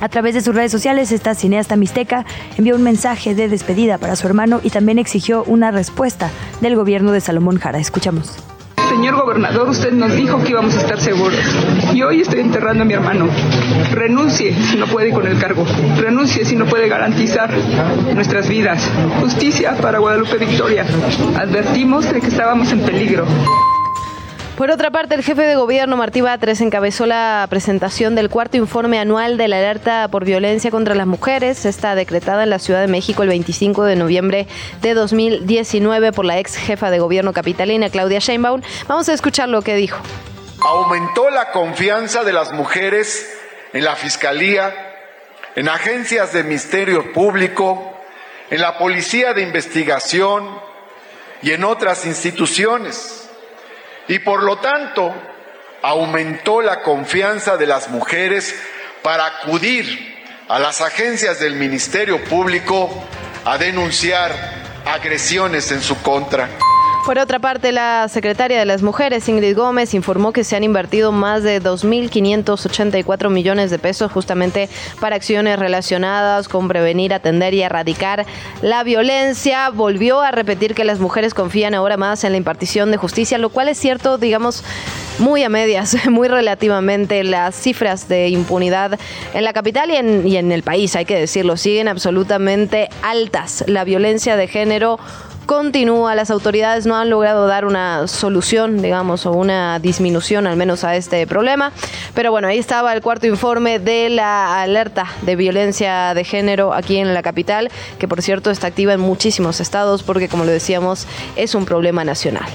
A través de sus redes sociales, esta cineasta mixteca envió un mensaje de despedida para su hermano y también exigió una respuesta del gobierno de Salomón Jara. Escuchamos. Señor gobernador, usted nos dijo que íbamos a estar seguros. Y hoy estoy enterrando a mi hermano. Renuncie si no puede con el cargo. Renuncie si no puede garantizar nuestras vidas. Justicia para Guadalupe Victoria. Advertimos de que estábamos en peligro. Por otra parte, el jefe de gobierno Martí Batres encabezó la presentación del cuarto informe anual de la alerta por violencia contra las mujeres, esta decretada en la Ciudad de México el 25 de noviembre de 2019 por la ex jefa de gobierno capitalina Claudia Sheinbaum. Vamos a escuchar lo que dijo. Aumentó la confianza de las mujeres en la Fiscalía, en agencias de Ministerio Público, en la Policía de Investigación y en otras instituciones y por lo tanto aumentó la confianza de las mujeres para acudir a las agencias del Ministerio Público a denunciar agresiones en su contra. Por otra parte, la secretaria de las Mujeres, Ingrid Gómez, informó que se han invertido más de 2.584 millones de pesos justamente para acciones relacionadas con prevenir, atender y erradicar la violencia. Volvió a repetir que las mujeres confían ahora más en la impartición de justicia, lo cual es cierto, digamos, muy a medias, <laughs> muy relativamente. Las cifras de impunidad en la capital y en, y en el país, hay que decirlo, siguen absolutamente altas. La violencia de género continúa. Las autoridades no han logrado dar una solución, digamos, o una disminución al menos a este problema. Pero bueno, ahí estaba el cuarto informe de la alerta de violencia de género aquí en la capital, que por cierto está activa en muchísimos estados porque, como lo decíamos, es un problema nacional.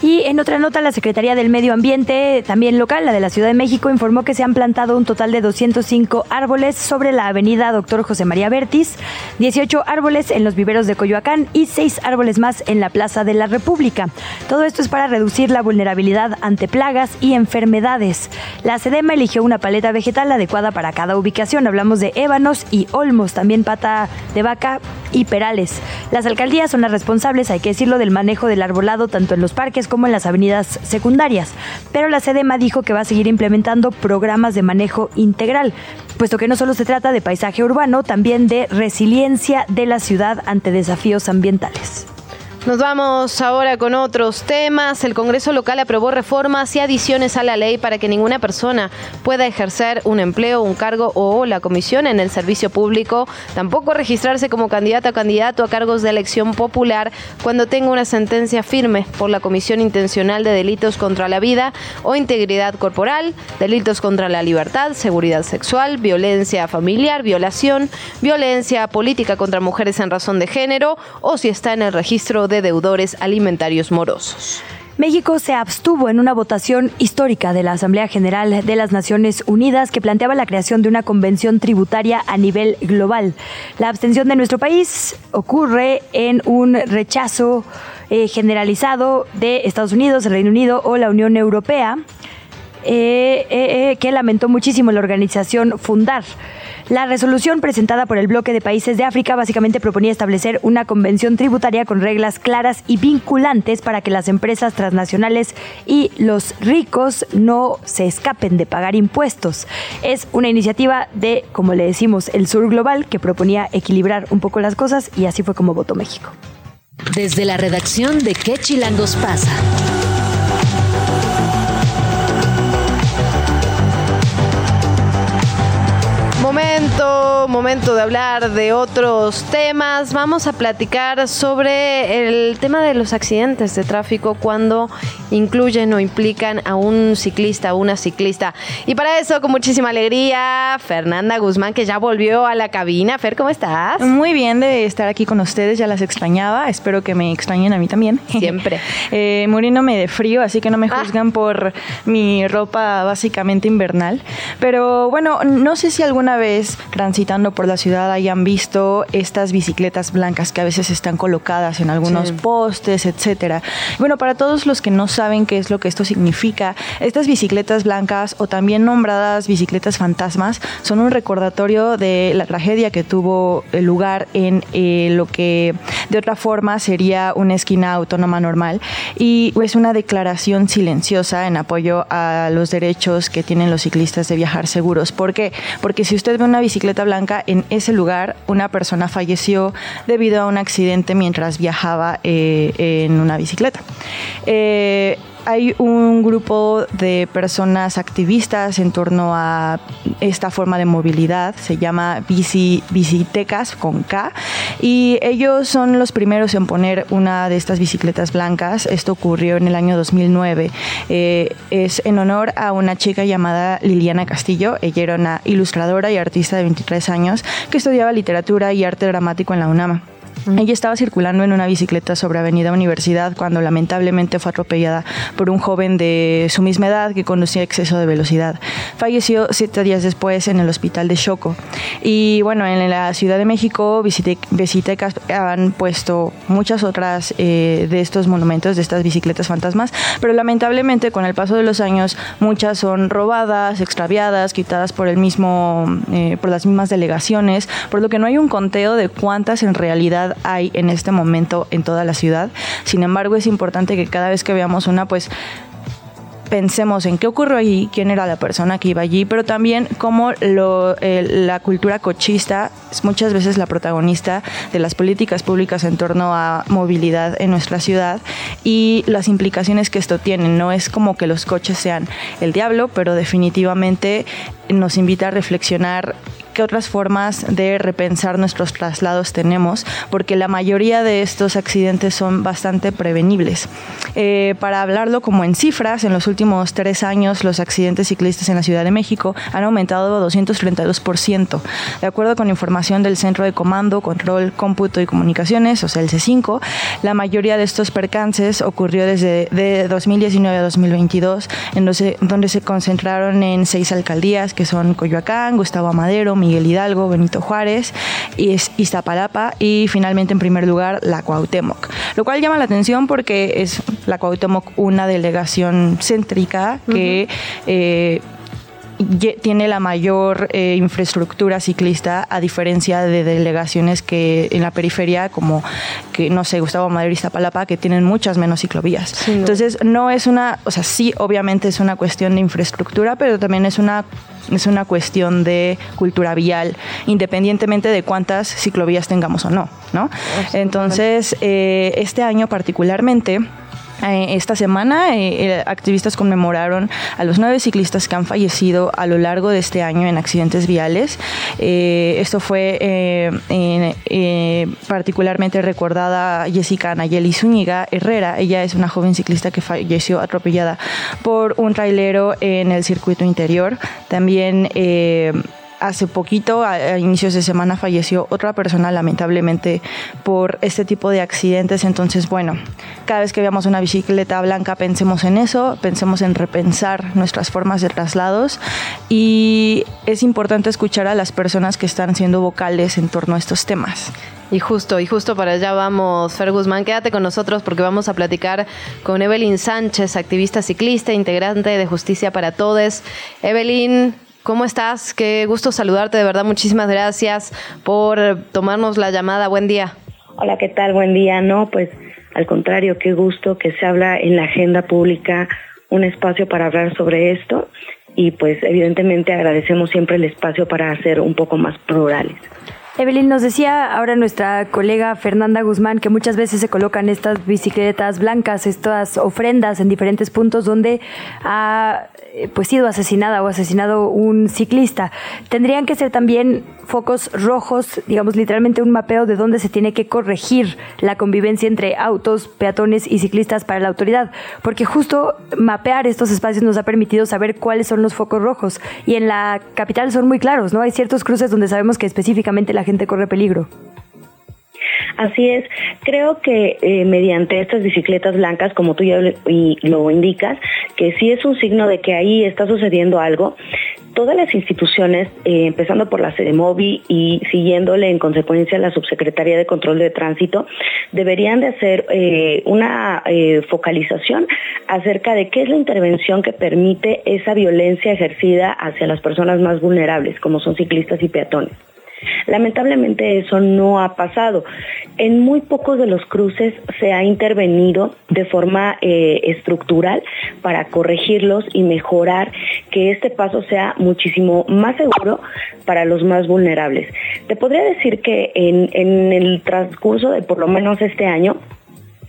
Y en otra nota, la Secretaría del Medio Ambiente, también local, la de la Ciudad de México, informó que se han plantado un total de 205 árboles sobre la avenida Doctor José María Bertis, 18 árboles en los viveros de Coyoacán y 6 árboles más en la Plaza de la República. Todo esto es para reducir la vulnerabilidad ante plagas y enfermedades. La SEDEMA eligió una paleta vegetal adecuada para cada ubicación. Hablamos de ébanos y olmos, también pata de vaca y perales. Las alcaldías son las responsables, hay que decirlo, del manejo del arbolado tanto en los parques como en las avenidas secundarias. Pero la SEDEMA dijo que va a seguir implementando programas de manejo integral, puesto que no solo se trata de paisaje urbano, también de resiliencia de la ciudad ante desafíos ambientales. Nos vamos ahora con otros temas. El Congreso local aprobó reformas y adiciones a la ley para que ninguna persona pueda ejercer un empleo, un cargo o la comisión en el servicio público, tampoco registrarse como candidato o candidato a cargos de elección popular cuando tenga una sentencia firme por la comisión intencional de delitos contra la vida o integridad corporal, delitos contra la libertad, seguridad sexual, violencia familiar, violación, violencia política contra mujeres en razón de género o si está en el registro de deudores alimentarios morosos. México se abstuvo en una votación histórica de la Asamblea General de las Naciones Unidas que planteaba la creación de una convención tributaria a nivel global. La abstención de nuestro país ocurre en un rechazo eh, generalizado de Estados Unidos, el Reino Unido o la Unión Europea, eh, eh, que lamentó muchísimo la organización Fundar. La resolución presentada por el bloque de países de África básicamente proponía establecer una convención tributaria con reglas claras y vinculantes para que las empresas transnacionales y los ricos no se escapen de pagar impuestos. Es una iniciativa de, como le decimos, el sur global que proponía equilibrar un poco las cosas y así fue como votó México. Desde la redacción de ¿Qué chilangos pasa? Momento, momento de hablar de otros temas. Vamos a platicar sobre el tema de los accidentes de tráfico cuando incluyen o implican a un ciclista o una ciclista. Y para eso, con muchísima alegría, Fernanda Guzmán, que ya volvió a la cabina. Fer, ¿cómo estás? Muy bien de estar aquí con ustedes, ya las extrañaba. Espero que me extrañen a mí también. <laughs> Siempre. eh, muriéndome de frío, así que no me juzgan por mi ropa básicamente invernal. Pero bueno, no sé si alguna vez transitando por la ciudad hayan visto estas bicicletas blancas que a veces están colocadas en algunos Sí. postes, etcétera. Bueno, para todos los que no saben qué es lo que esto significa, estas bicicletas blancas o también nombradas bicicletas fantasmas son un recordatorio de la tragedia que tuvo lugar en eh, lo que de otra forma sería una esquina autónoma normal y es una declaración silenciosa en apoyo a los derechos que tienen los ciclistas de viajar seguros. ¿Por qué? Porque si usted ve una bicicleta blanca en ese lugar, una persona falleció debido a un accidente mientras viajaba eh, en una bicicleta. Eh, hay un grupo de personas activistas en torno a esta forma de movilidad, se llama bici, Bicitecas con K, y ellos son los primeros en poner una de estas bicicletas blancas. Esto ocurrió en el año 2009. Eh, es en honor a una chica llamada Liliana Castillo. Ella era una ilustradora y artista de 23 años que estudiaba literatura y arte dramático en la UNAM. Ella estaba circulando en una bicicleta sobre Avenida Universidad cuando lamentablemente fue atropellada por un joven de su misma edad que conducía exceso de velocidad. Falleció siete días después en el hospital de Choco. Y bueno, en la Ciudad de México, Visite- Visitecas han puesto muchas otras eh, de estos monumentos, de estas bicicletas fantasmas, pero lamentablemente con el paso de los años muchas son robadas, extraviadas, quitadas por el mismo, eh, por las mismas delegaciones, por lo que no hay un conteo de cuántas en realidad hay en este momento en toda la ciudad. Sin embargo, es importante que cada vez que veamos una, pues pensemos en qué ocurrió allí, quién era la persona que iba allí, pero también cómo eh, la cultura cochista es muchas veces la protagonista de las políticas públicas en torno a movilidad en nuestra ciudad y las implicaciones que esto tiene. No es como que los coches sean el diablo, pero definitivamente nos invita a reflexionar qué otras formas de repensar nuestros traslados tenemos, porque la mayoría de estos accidentes son bastante prevenibles. Eh, para hablarlo como en cifras, en los últimos tres años los accidentes ciclistas en la Ciudad de México han aumentado 232%. De acuerdo con información del Centro de Comando, Control, Cómputo y Comunicaciones, o sea, el C5, la mayoría de estos percances ocurrió desde de 2019 a 2022, en donde, donde se concentraron en seis alcaldías, que son Coyoacán, Gustavo Amadero, Miguel Hidalgo, Benito Juárez, y Iztapalapa y finalmente en primer lugar la Cuauhtémoc. Lo cual llama la atención porque es la Cuauhtémoc una delegación céntrica que eh, tiene la mayor eh, infraestructura ciclista a diferencia de delegaciones que en la periferia como que no sé Gustavo Madero y Iztapalapa que tienen muchas menos ciclovías. Entonces no es una o sea sí obviamente es una cuestión de infraestructura pero también es una es una cuestión de cultura vial independientemente de cuántas ciclovías tengamos o no no entonces eh, este año particularmente esta semana, eh, eh, activistas conmemoraron a los nueve ciclistas que han fallecido a lo largo de este año en accidentes viales. Eh, esto fue eh, eh, particularmente recordada Jessica Nayeli Zúñiga Herrera. Ella es una joven ciclista que falleció atropellada por un trailero en el circuito interior. También. Hace poquito, a, a inicios de semana, falleció otra persona lamentablemente por este tipo de accidentes. Entonces, bueno, cada vez que veamos una bicicleta blanca pensemos en eso, pensemos en repensar nuestras formas de traslados y es importante escuchar a las personas que están siendo vocales en torno a estos temas. Y justo, y justo para allá vamos, Fer Guzmán, quédate con nosotros porque vamos a platicar con Evelyn Sánchez, activista ciclista, integrante de Justicia para Todes. Evelyn, ¿cómo estás? Qué gusto saludarte, de verdad, muchísimas gracias por tomarnos la llamada. Buen día. Hola, ¿qué tal? Buen día. No, pues al contrario, qué gusto que se habla en la agenda pública un espacio para hablar sobre esto y pues evidentemente agradecemos siempre el espacio para hacer un poco más plurales. Evelyn, nos decía ahora nuestra colega Fernanda Guzmán que muchas veces se colocan estas bicicletas blancas, estas ofrendas en diferentes puntos donde ha eh, pues sido asesinada o asesinado un ciclista. Tendrían que ser también focos rojos, digamos literalmente un mapeo de dónde se tiene que corregir la convivencia entre autos, peatones y ciclistas para la autoridad, porque justo mapear estos espacios nos ha permitido saber cuáles son los focos rojos y en la capital son muy claros, ¿no? Hay ciertos cruces donde sabemos que específicamente la gente corre peligro. Así es, creo que eh, mediante estas bicicletas blancas, como tú ya lo indicas, que sí es un signo de que ahí está sucediendo algo, todas las instituciones, eh, empezando por la CEDEMOVI y siguiéndole en consecuencia la Subsecretaría de Control de Tránsito, deberían de hacer eh, una focalización acerca de qué es la intervención que permite esa violencia ejercida hacia las personas más vulnerables, como son ciclistas y peatones. Lamentablemente eso no ha pasado. En muy pocos de los cruces se ha intervenido de forma eh, estructural para corregirlos y mejorar que este paso sea muchísimo más seguro para los más vulnerables. Te podría decir que en, en el transcurso de por lo menos este año,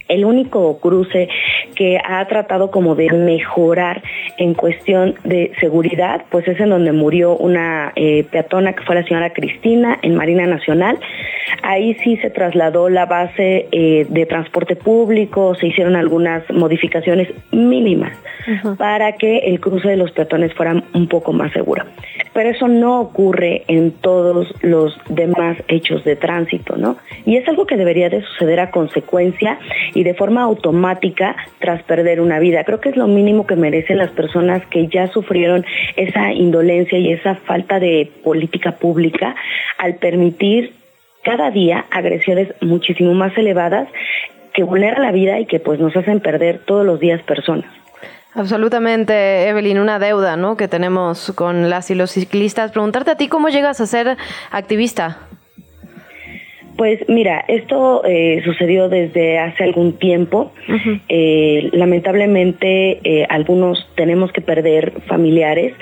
el único cruce que ha tratado como de mejorar en cuestión de seguridad, pues es en donde murió una eh, peatona que fue la señora Cristina en Marina Nacional. Ahí sí se trasladó la base eh, de transporte público, se hicieron algunas modificaciones mínimas para que el cruce de los peatones fuera un poco más seguro. Pero eso no ocurre en todos los demás hechos de tránsito, ¿no? Y es algo que debería de suceder a consecuencia y de forma automática tras perder una vida. Creo que es lo mínimo que merecen las personas que ya sufrieron esa indolencia y esa falta de política pública al permitir cada día agresiones muchísimo más elevadas que vulneran la vida y que pues nos hacen perder todos los días personas. Absolutamente, Evelyn, una deuda ¿no? que tenemos con las y los ciclistas. Preguntarte a ti cómo llegas a ser activista. Pues mira, esto eh, sucedió desde hace algún tiempo. Eh, lamentablemente, eh, algunos tenemos que perder familiares.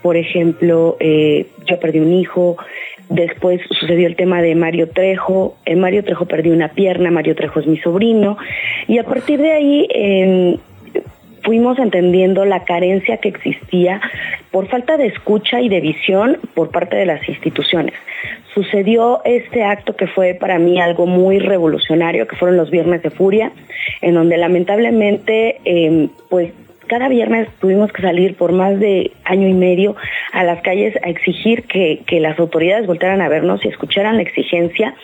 Por ejemplo, yo perdí un hijo. Después sucedió el tema de Mario Trejo. Mario Trejo perdió una pierna. Mario Trejo es mi sobrino. Y a partir de ahí fuimos entendiendo la carencia que existía por falta de escucha y de visión por parte de las instituciones. Sucedió este acto que fue para mí algo muy revolucionario, que fueron los Viernes de Furia, en donde lamentablemente, eh, pues cada viernes tuvimos que salir por más de año y medio a las calles a exigir que, las autoridades voltearan a vernos y escucharan la exigencia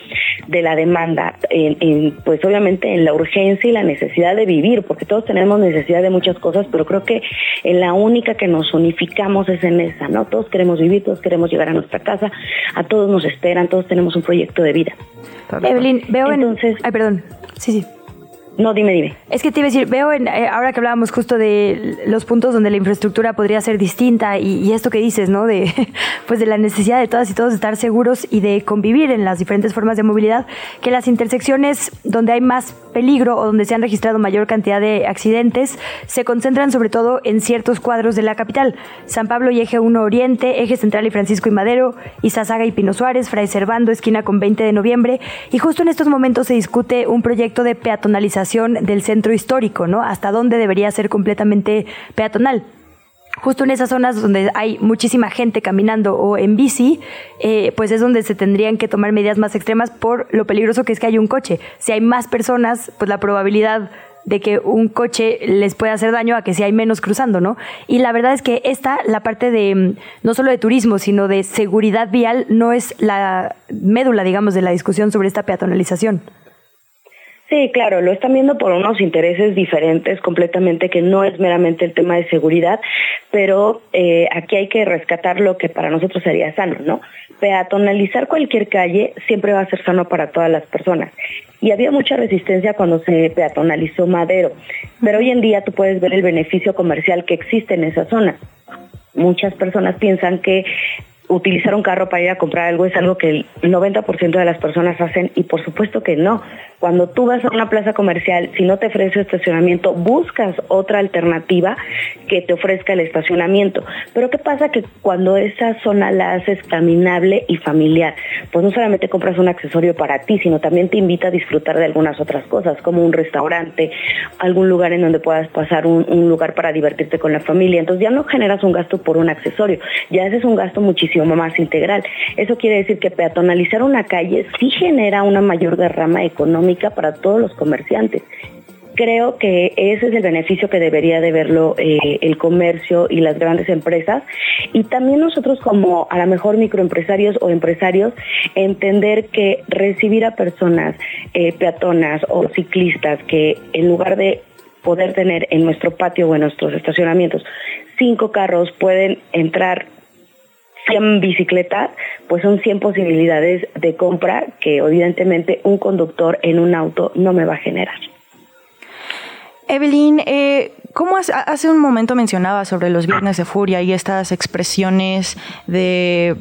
de la demanda, en, pues obviamente en la urgencia y la necesidad de vivir, porque todos tenemos necesidad de muchas cosas, pero creo que en la única que nos unificamos es en esa, ¿no? Todos queremos vivir, todos queremos llegar a nuestra casa, a todos nos esperan, todos tenemos un proyecto de vida. Evelyn, veo Entonces, Ay, perdón. Sí, sí. No, dime, dime. Es que te iba a decir, veo en, eh, ahora que hablábamos justo de los puntos donde la infraestructura podría ser distinta y, esto que dices, ¿no? De, <laughs> pues de la necesidad de todas y todos estar seguros y de convivir en las diferentes formas de movilidad, que las intersecciones donde hay más peligro o donde se han registrado mayor cantidad de accidentes se concentran sobre todo en ciertos cuadros de la capital. San Pablo y Eje 1 Oriente, Eje Central y Francisco y Madero, Izazaga y Pino Suárez, Fray Servando, esquina con 20 de noviembre. Y justo en estos momentos se discute un proyecto de peatonalización del centro histórico, ¿no? Hasta dónde debería ser completamente peatonal justo en esas zonas donde hay muchísima gente caminando o en bici, eh, pues es donde se tendrían que tomar medidas más extremas por lo peligroso que es que hay un coche. Si hay más personas, pues la probabilidad de que un coche les pueda hacer daño a que si hay menos cruzando, ¿no? Y la verdad es que esta, la parte de mm, no solo de turismo, sino de seguridad vial, no es la médula, digamos, de la discusión sobre esta peatonalización. Sí, claro, lo están viendo por unos intereses diferentes completamente, que no es meramente el tema de seguridad, pero eh, aquí hay que rescatar lo que para nosotros sería sano, ¿no? Peatonalizar cualquier calle siempre va a ser sano para todas las personas. Y había mucha resistencia cuando se peatonalizó Madero, pero hoy en día tú puedes ver el beneficio comercial que existe en esa zona. Muchas personas piensan que utilizar un carro para ir a comprar algo es algo que el 90% de las personas hacen y por supuesto que no. Cuando tú vas a una plaza comercial, si no te ofrece estacionamiento, buscas otra alternativa que te ofrezca el estacionamiento. Pero ¿qué pasa? Que cuando esa zona la haces caminable y familiar, pues no solamente compras un accesorio para ti, sino también te invita a disfrutar de algunas otras cosas, como un restaurante, algún lugar en donde puedas pasar un, lugar para divertirte con la familia. Entonces ya no generas un gasto por un accesorio, ya ese es un gasto muchísimo más integral. Eso quiere decir que peatonalizar una calle sí genera una mayor derrama económica para todos los comerciantes. Creo que ese es el beneficio que debería de verlo eh, el comercio y las grandes empresas y también nosotros como a lo mejor microempresarios o empresarios entender que recibir a personas eh, peatonas o ciclistas que en lugar de poder tener en nuestro patio o en nuestros estacionamientos cinco carros pueden entrar 100 bicicletas, pues son 100 posibilidades de compra que evidentemente un conductor en un auto no me va a generar. Evelyn, eh, ¿cómo hace, hace un momento mencionaba sobre los viernes de furia y estas expresiones de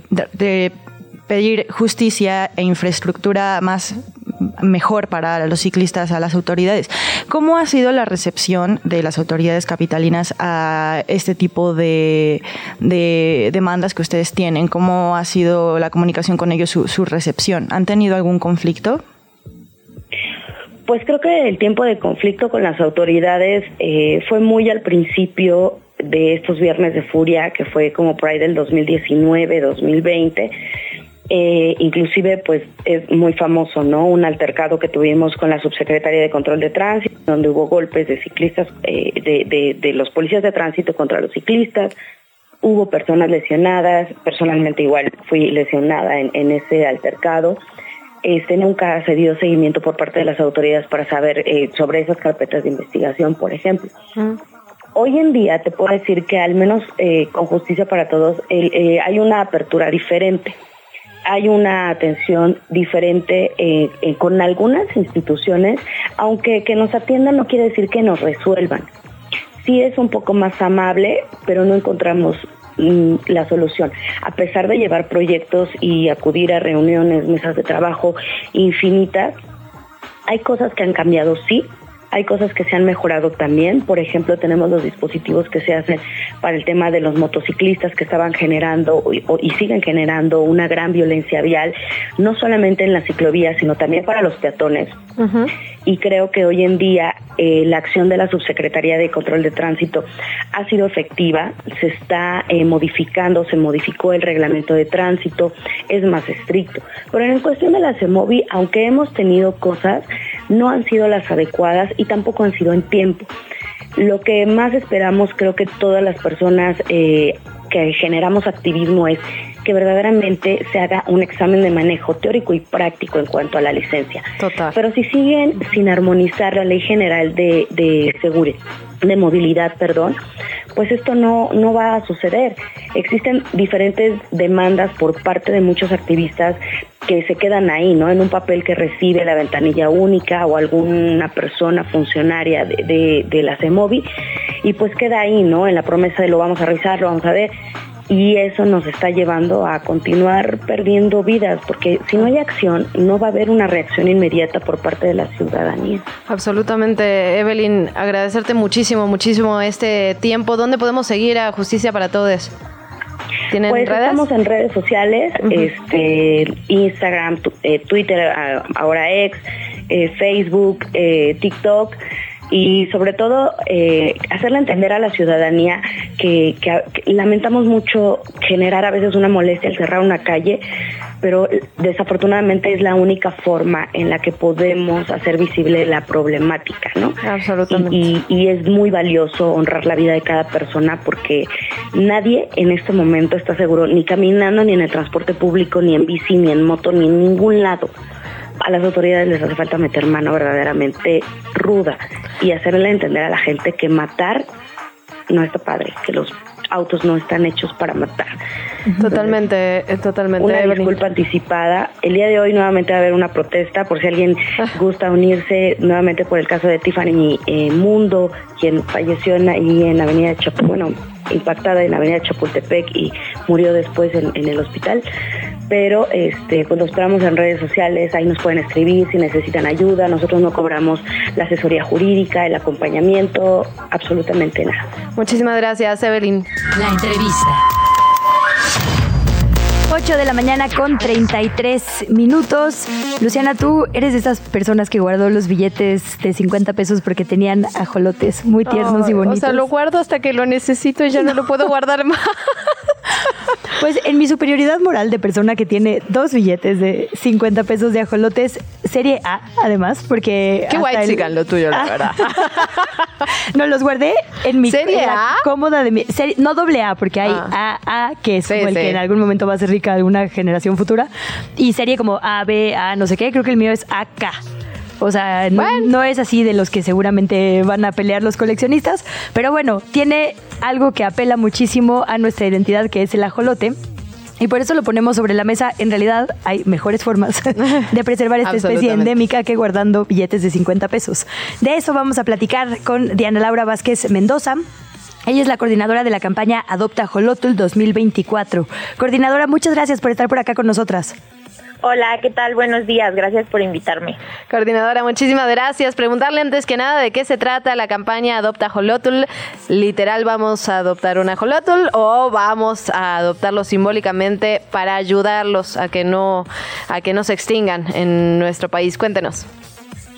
pedir justicia e infraestructura más mejor para los ciclistas a las autoridades. ¿Cómo ha sido la recepción de las autoridades capitalinas a este tipo de, de demandas que ustedes tienen? ¿Cómo ha sido la comunicación con ellos, su, su recepción? ¿Han tenido algún conflicto? Pues creo que el tiempo de conflicto con las autoridades eh, fue muy al principio de estos viernes de furia, que fue como por ahí del 2019, 2020 eh, inclusive, pues es muy famoso, ¿no? Un altercado que tuvimos con la subsecretaria de Control de Tránsito, donde hubo golpes de ciclistas, eh, de, de, de los policías de tránsito contra los ciclistas. Hubo personas lesionadas, personalmente igual fui lesionada en, en ese altercado. Este nunca se dio seguimiento por parte de las autoridades para saber eh, sobre esas carpetas de investigación, por ejemplo. Mm. Hoy en día te puedo decir que al menos eh, con justicia para todos el, eh, hay una apertura diferente hay una atención diferente eh, eh, con algunas instituciones, aunque que nos atiendan no quiere decir que nos resuelvan. Sí es un poco más amable, pero no encontramos mm, la solución. A pesar de llevar proyectos y acudir a reuniones, mesas de trabajo infinitas, hay cosas que han cambiado, sí, hay cosas que se han mejorado también. Por ejemplo, tenemos los dispositivos que se hacen para el tema de los motociclistas que estaban generando y, y siguen generando una gran violencia vial, no solamente en las ciclovías, sino también para los peatones. Uh -huh. Y creo que hoy en día eh, la acción de la Subsecretaría de Control de Tránsito ha sido efectiva, se está eh, modificando, se modificó el reglamento de tránsito, es más estricto. Pero en cuestión de la CEMOVI, aunque hemos tenido cosas, no han sido las adecuadas y tampoco han sido en tiempo. Lo que más esperamos, creo que todas las personas eh, que generamos activismo es que verdaderamente se haga un examen de manejo teórico y práctico en cuanto a la licencia. Total. Pero si siguen sin armonizar la ley general de, de seguridad, de movilidad, perdón, pues esto no, no va a suceder. Existen diferentes demandas por parte de muchos activistas que se quedan ahí, ¿no? En un papel que recibe la ventanilla única o alguna persona funcionaria de, de, de la CEMOVI y pues queda ahí, ¿no? En la promesa de lo vamos a revisar, lo vamos a ver y eso nos está llevando a continuar perdiendo vidas, porque si no hay acción, no va a haber una reacción inmediata por parte de la ciudadanía. Absolutamente, Evelyn, agradecerte muchísimo, muchísimo este tiempo. ¿Dónde podemos seguir a Justicia para Todos? ¿Tienen pues redes? estamos en redes sociales, uh -huh. este, Instagram, eh, Twitter, ahora ex, eh, Facebook, eh, TikTok y sobre todo eh, hacerle entender a la ciudadanía que, que, que, lamentamos mucho generar a veces una molestia al cerrar una calle, pero desafortunadamente es la única forma en la que podemos hacer visible la problemática, ¿no? Absolutamente. Y, y, y es muy valioso honrar la vida de cada persona porque nadie en este momento está seguro ni caminando, ni en el transporte público, ni en bici, ni en moto, ni en ningún lado a las autoridades les hace falta meter mano verdaderamente ruda y hacerle entender a la gente que matar no está padre, que los autos no están hechos para matar. Totalmente, eh, totalmente. Una Evelyn. disculpa anticipada. El día de hoy nuevamente va a haber una protesta por si alguien <laughs> gusta unirse nuevamente por el caso de Tiffany eh, Mundo, quien falleció en, ahí en la avenida Chapultepec, bueno, impactada en la avenida Chapultepec y murió después en, en el hospital. Pero este, pues lo esperamos en redes sociales, ahí nos pueden escribir si necesitan ayuda. Nosotros no cobramos la asesoría jurídica, el acompañamiento, absolutamente nada. Muchísimas gracias, Evelyn. La entrevista. 8 de la mañana con 33 minutos. Luciana, tú eres de esas personas que guardó los billetes de 50 pesos porque tenían ajolotes muy tiernos y Ay, bonitos. O sea, lo guardo hasta que lo necesito y ya no, lo puedo guardar más. <laughs> Pues en mi superioridad moral de persona que tiene dos billetes de 50 pesos de ajolotes, serie A, además, porque. Qué guay el- sigan lo tuyo, la verdad. <laughs> no, los guardé en mi ¿Serie en A? cómoda de mi. serie- no doble A, porque hay Ah. A, A, que es Sí, como el sí. que en algún momento va a ser rica de alguna generación futura. Y serie como A, B, A, no sé qué. Creo que el mío es AK. O sea, no, no es así de los que seguramente van a pelear los coleccionistas. Pero bueno, tiene algo que apela muchísimo a nuestra identidad, que es el ajolote. Y por eso lo ponemos sobre la mesa. En realidad hay mejores formas <laughs> de preservar esta especie endémica que guardando billetes de 50 pesos. De eso vamos a platicar con Diana Laura Vázquez Mendoza. Ella es la coordinadora de la campaña Adopta Jolotul 2024. Coordinadora, muchas gracias por estar por acá con nosotras. Hola, ¿qué tal? Buenos días, gracias por invitarme. Coordinadora, muchísimas gracias. Preguntarle antes que nada de qué se trata la campaña Adopta Jolotul. Literal, ¿vamos a adoptar una Jolotul o vamos a adoptarlo simbólicamente para ayudarlos a que no, a que no se extingan en nuestro país? Cuéntenos.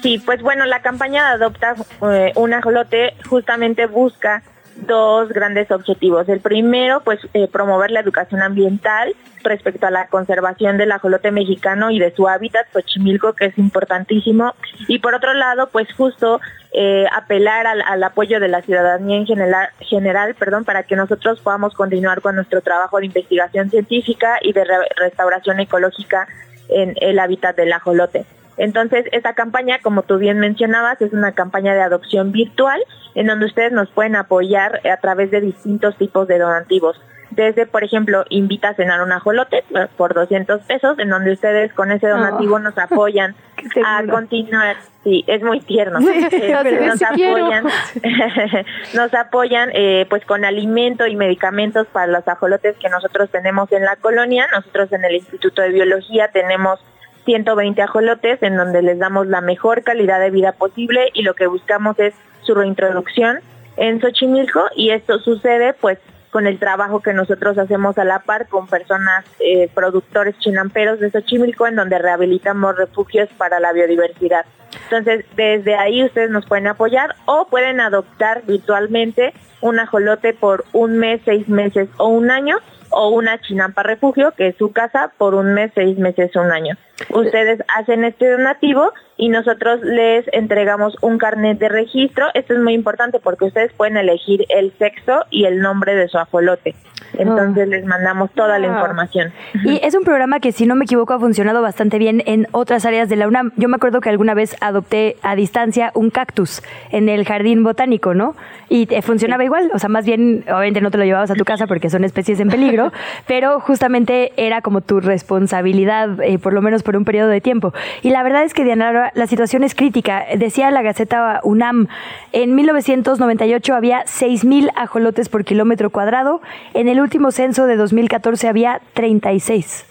Sí, pues bueno, la campaña de Adopta eh, un ajolote justamente busca dos grandes objetivos. El primero, pues eh, promover la educación ambiental respecto a la conservación del ajolote mexicano y de su hábitat, Xochimilco, que es importantísimo. Y por otro lado, pues justo eh, apelar al, apoyo de la ciudadanía en general, general perdón, para que nosotros podamos continuar con nuestro trabajo de investigación científica y de re- restauración ecológica en el hábitat del ajolote. Entonces, esta campaña, como tú bien mencionabas, es una campaña de adopción virtual en donde ustedes nos pueden apoyar a través de distintos tipos de donativos. Desde, por ejemplo, invita a cenar un ajolote por 200 pesos, en donde ustedes con ese donativo Oh. nos apoyan <laughs> a continuar. Sí, es muy tierno. <laughs> Sí, de, nos apoyan, <laughs> nos apoyan eh, pues con alimento y medicamentos para los ajolotes que nosotros tenemos en la colonia. Nosotros en el Instituto de Biología tenemos 120 ajolotes en donde les damos la mejor calidad de vida posible y lo que buscamos es su reintroducción en Xochimilco y esto sucede pues con el trabajo que nosotros hacemos a la par con personas eh, productores chinamperos de Xochimilco en donde rehabilitamos refugios para la biodiversidad. Entonces, desde ahí ustedes nos pueden apoyar o pueden adoptar virtualmente un ajolote por un mes, seis meses o un año o una chinampa refugio, que es su casa, por un mes, seis meses o un año. Ustedes hacen este donativo y nosotros les entregamos un carnet de registro. Esto es muy importante porque ustedes pueden elegir el sexo y el nombre de su ajolote. Entonces les mandamos toda la Ah. información. Y es un programa que, si no me equivoco, ha funcionado bastante bien en otras áreas de la UNAM. Yo me acuerdo que alguna vez adopté a distancia un cactus en el jardín botánico, ¿no? Y eh, funcionaba igual. O sea, más bien, obviamente no te lo llevabas a tu casa porque son especies en peligro, <laughs> pero justamente era como tu responsabilidad, eh, por lo menos por un periodo de tiempo. Y la verdad es que, Diana, la situación es crítica. Decía la Gaceta UNAM, en 1998 había 6.000 ajolotes por kilómetro cuadrado. En el último censo de 2014 había 36.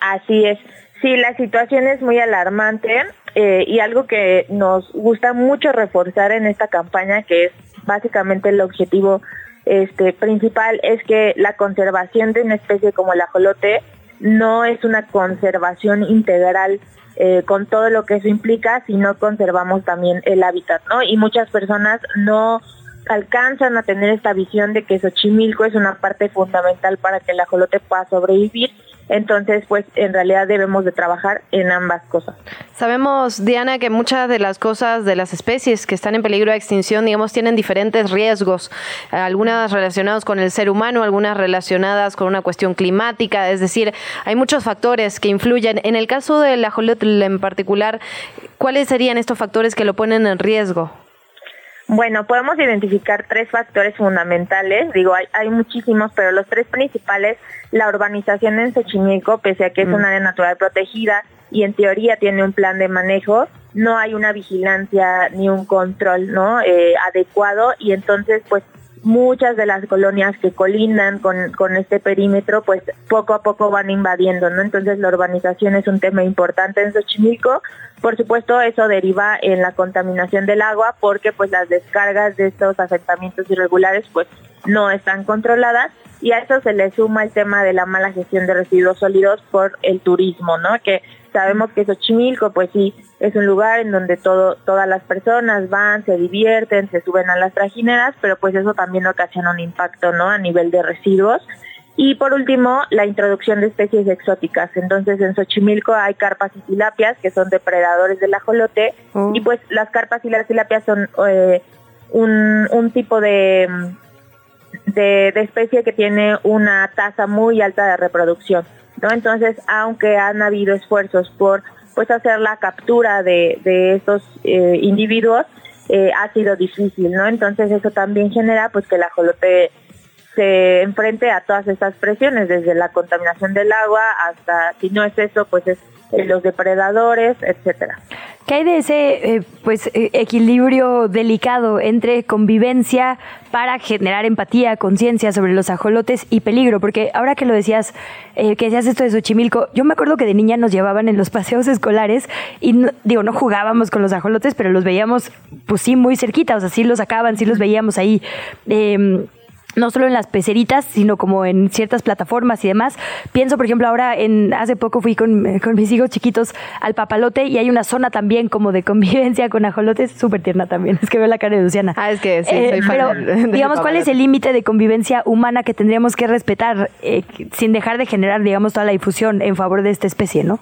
Así es. Sí, la situación es muy alarmante eh, y algo que nos gusta mucho reforzar en esta campaña, que es básicamente el objetivo este, principal, es que la conservación de una especie como el ajolote no es una conservación integral eh, con todo lo que eso implica, sino conservamos también el hábitat, ¿no? Y muchas personas no alcanzan a tener esta visión de que Xochimilco es una parte fundamental para que el ajolote pueda sobrevivir. Entonces, pues en realidad debemos de trabajar en ambas cosas. Sabemos, Diana, que muchas de las cosas de las especies que están en peligro de extinción, digamos, tienen diferentes riesgos, algunas relacionadas con el ser humano, algunas relacionadas con una cuestión climática, es decir, hay muchos factores que influyen. En el caso del ajolotl en particular, ¿cuáles serían estos factores que lo ponen en riesgo? Bueno, podemos identificar tres factores fundamentales. Digo, hay, hay muchísimos, pero los tres principales, la urbanización en Xochimilco, pese a que es Mm. un área natural protegida y en teoría tiene un plan de manejo, no hay una vigilancia ni un control, ¿no? Eh, adecuado y entonces, pues, muchas de las colonias que colindan con, con este perímetro, pues poco a poco van invadiendo, ¿no? Entonces la urbanización es un tema importante en Xochimilco. Por supuesto, eso deriva en la contaminación del agua porque pues las descargas de estos asentamientos irregulares pues no están controladas y a eso se le suma el tema de la mala gestión de residuos sólidos por el turismo, ¿no? Que sabemos que Xochimilco, pues sí, es un lugar en donde todo, todas las personas van, se divierten, se suben a las trajineras, pero pues eso también ocasiona un impacto, ¿no? A nivel de residuos. Y por último, la introducción de especies exóticas. Entonces, en Xochimilco hay carpas y tilapias, que son depredadores del ajolote, y pues las carpas y las tilapias son eh, un, un tipo de, de, de especie que tiene una tasa muy alta de reproducción. ¿no? Entonces, aunque han habido esfuerzos por pues hacer la captura de, de estos eh, individuos, eh, ha sido difícil, ¿no? Entonces eso también genera pues que el ajolote se enfrente a todas estas presiones, desde la contaminación del agua hasta, si no es eso, pues es los depredadores, etcétera. ¿Qué hay de ese eh, pues eh, equilibrio delicado entre convivencia para generar empatía, conciencia sobre los ajolotes y peligro? Porque ahora que lo decías, eh, que decías esto de Xochimilco, yo me acuerdo que de niña nos llevaban en los paseos escolares y digo, no jugábamos con los ajolotes, pero los veíamos pues sí muy cerquita, o sea, sí los sacaban, sí los veíamos ahí. em, no solo en las peceritas, sino como en ciertas plataformas y demás. Pienso, por ejemplo, ahora en hace poco fui con, con mis hijos chiquitos al papalote y hay una zona también como de convivencia con ajolotes, súper tierna también. Es que veo la cara de Luciana. Ah, es que sí, soy fan pero, del- del digamos, ¿cuál es el límite de convivencia humana que tendríamos que respetar eh, sin dejar de generar, digamos, toda la difusión en favor de esta especie, ¿no?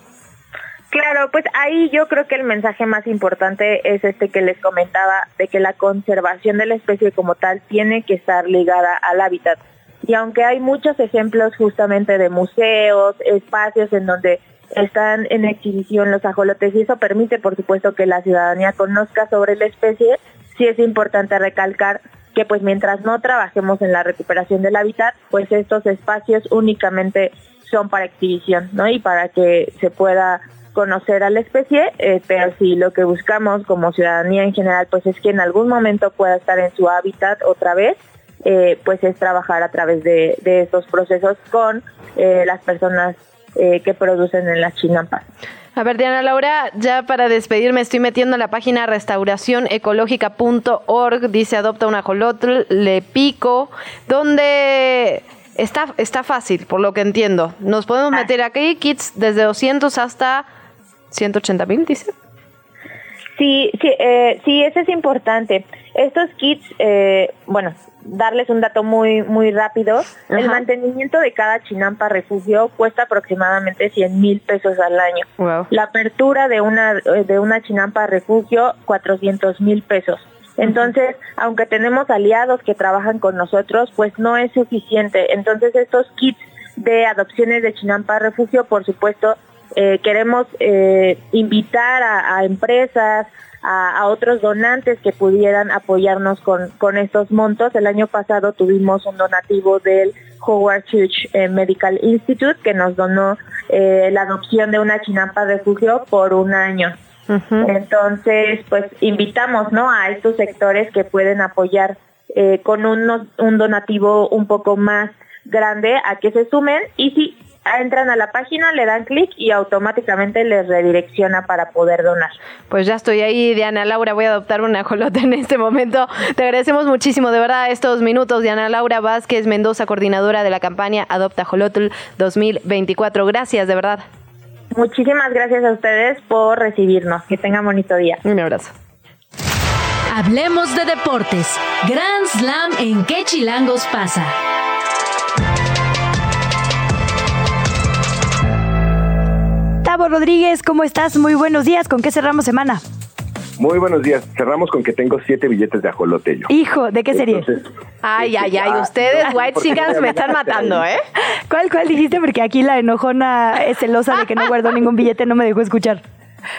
Claro, pues ahí yo creo que el mensaje más importante es este que les comentaba, de que la conservación de la especie como tal tiene que estar ligada al hábitat. Y aunque hay muchos ejemplos justamente de museos, espacios en donde están en exhibición los ajolotes y eso permite por supuesto que la ciudadanía conozca sobre la especie, sí es importante recalcar que pues mientras no trabajemos en la recuperación del hábitat, pues estos espacios únicamente son para exhibición, ¿no? Y para que se pueda conocer a la especie, eh, pero si lo que buscamos como ciudadanía en general, pues es que en algún momento pueda estar en su hábitat otra vez, eh, pues es trabajar a través de, de estos procesos con eh, las personas eh, que producen en las chinampas. A ver, Diana Laura, ya para despedirme estoy metiendo en la página restauracionecológica.org, dice adopta un ajolotl, le pico, donde está, está fácil, por lo que entiendo. Nos podemos meter aquí, kits desde 200 hasta 180 mil, dice. Sí, sí, eh, sí, eso es importante. Estos kits, eh, bueno, darles un dato muy muy rápido. El mantenimiento de cada chinampa refugio cuesta aproximadamente 100 mil pesos al año. La apertura de una de una chinampa refugio 400 mil pesos. Entonces, aunque tenemos aliados que trabajan con nosotros, pues no es suficiente. Entonces, estos kits de adopciones de chinampa refugio, por supuesto, eh, queremos eh, invitar a, a empresas, a, a otros donantes que pudieran apoyarnos con, con estos montos. El año pasado tuvimos un donativo del Howard Church eh, Medical Institute que nos donó la adopción de una chinampa refugio por un año. Entonces, pues invitamos, ¿no? A estos sectores que pueden apoyar eh, con unos- un donativo un poco más grande a que se sumen y si entran a la página, le dan clic y automáticamente les redirecciona para poder donar. Pues ya estoy ahí, Diana Laura, voy a adoptar un ajolote en este momento. Te agradecemos muchísimo, de verdad, estos minutos. Diana Laura Vázquez Mendoza, coordinadora de la campaña Adopta Ajolotl 2024. Gracias, de verdad. Muchísimas gracias a ustedes por recibirnos. Que tengan bonito día. Un abrazo. Hablemos de deportes. Grand Slam en qué chilangos pasa. Rodríguez, ¿cómo estás? Muy buenos días. ¿Con qué cerramos semana? Muy buenos días. Cerramos con que tengo siete billetes de ajolote yo. Hijo, ¿de qué serie? Entonces, Ay, ay, ay, Ah, ustedes, <laughs> no, White ya me están matando, ahí. ¿eh? ¿Cuál, cuál dijiste? Porque aquí la enojona es celosa de que no guardó ningún billete, no me dejó escuchar.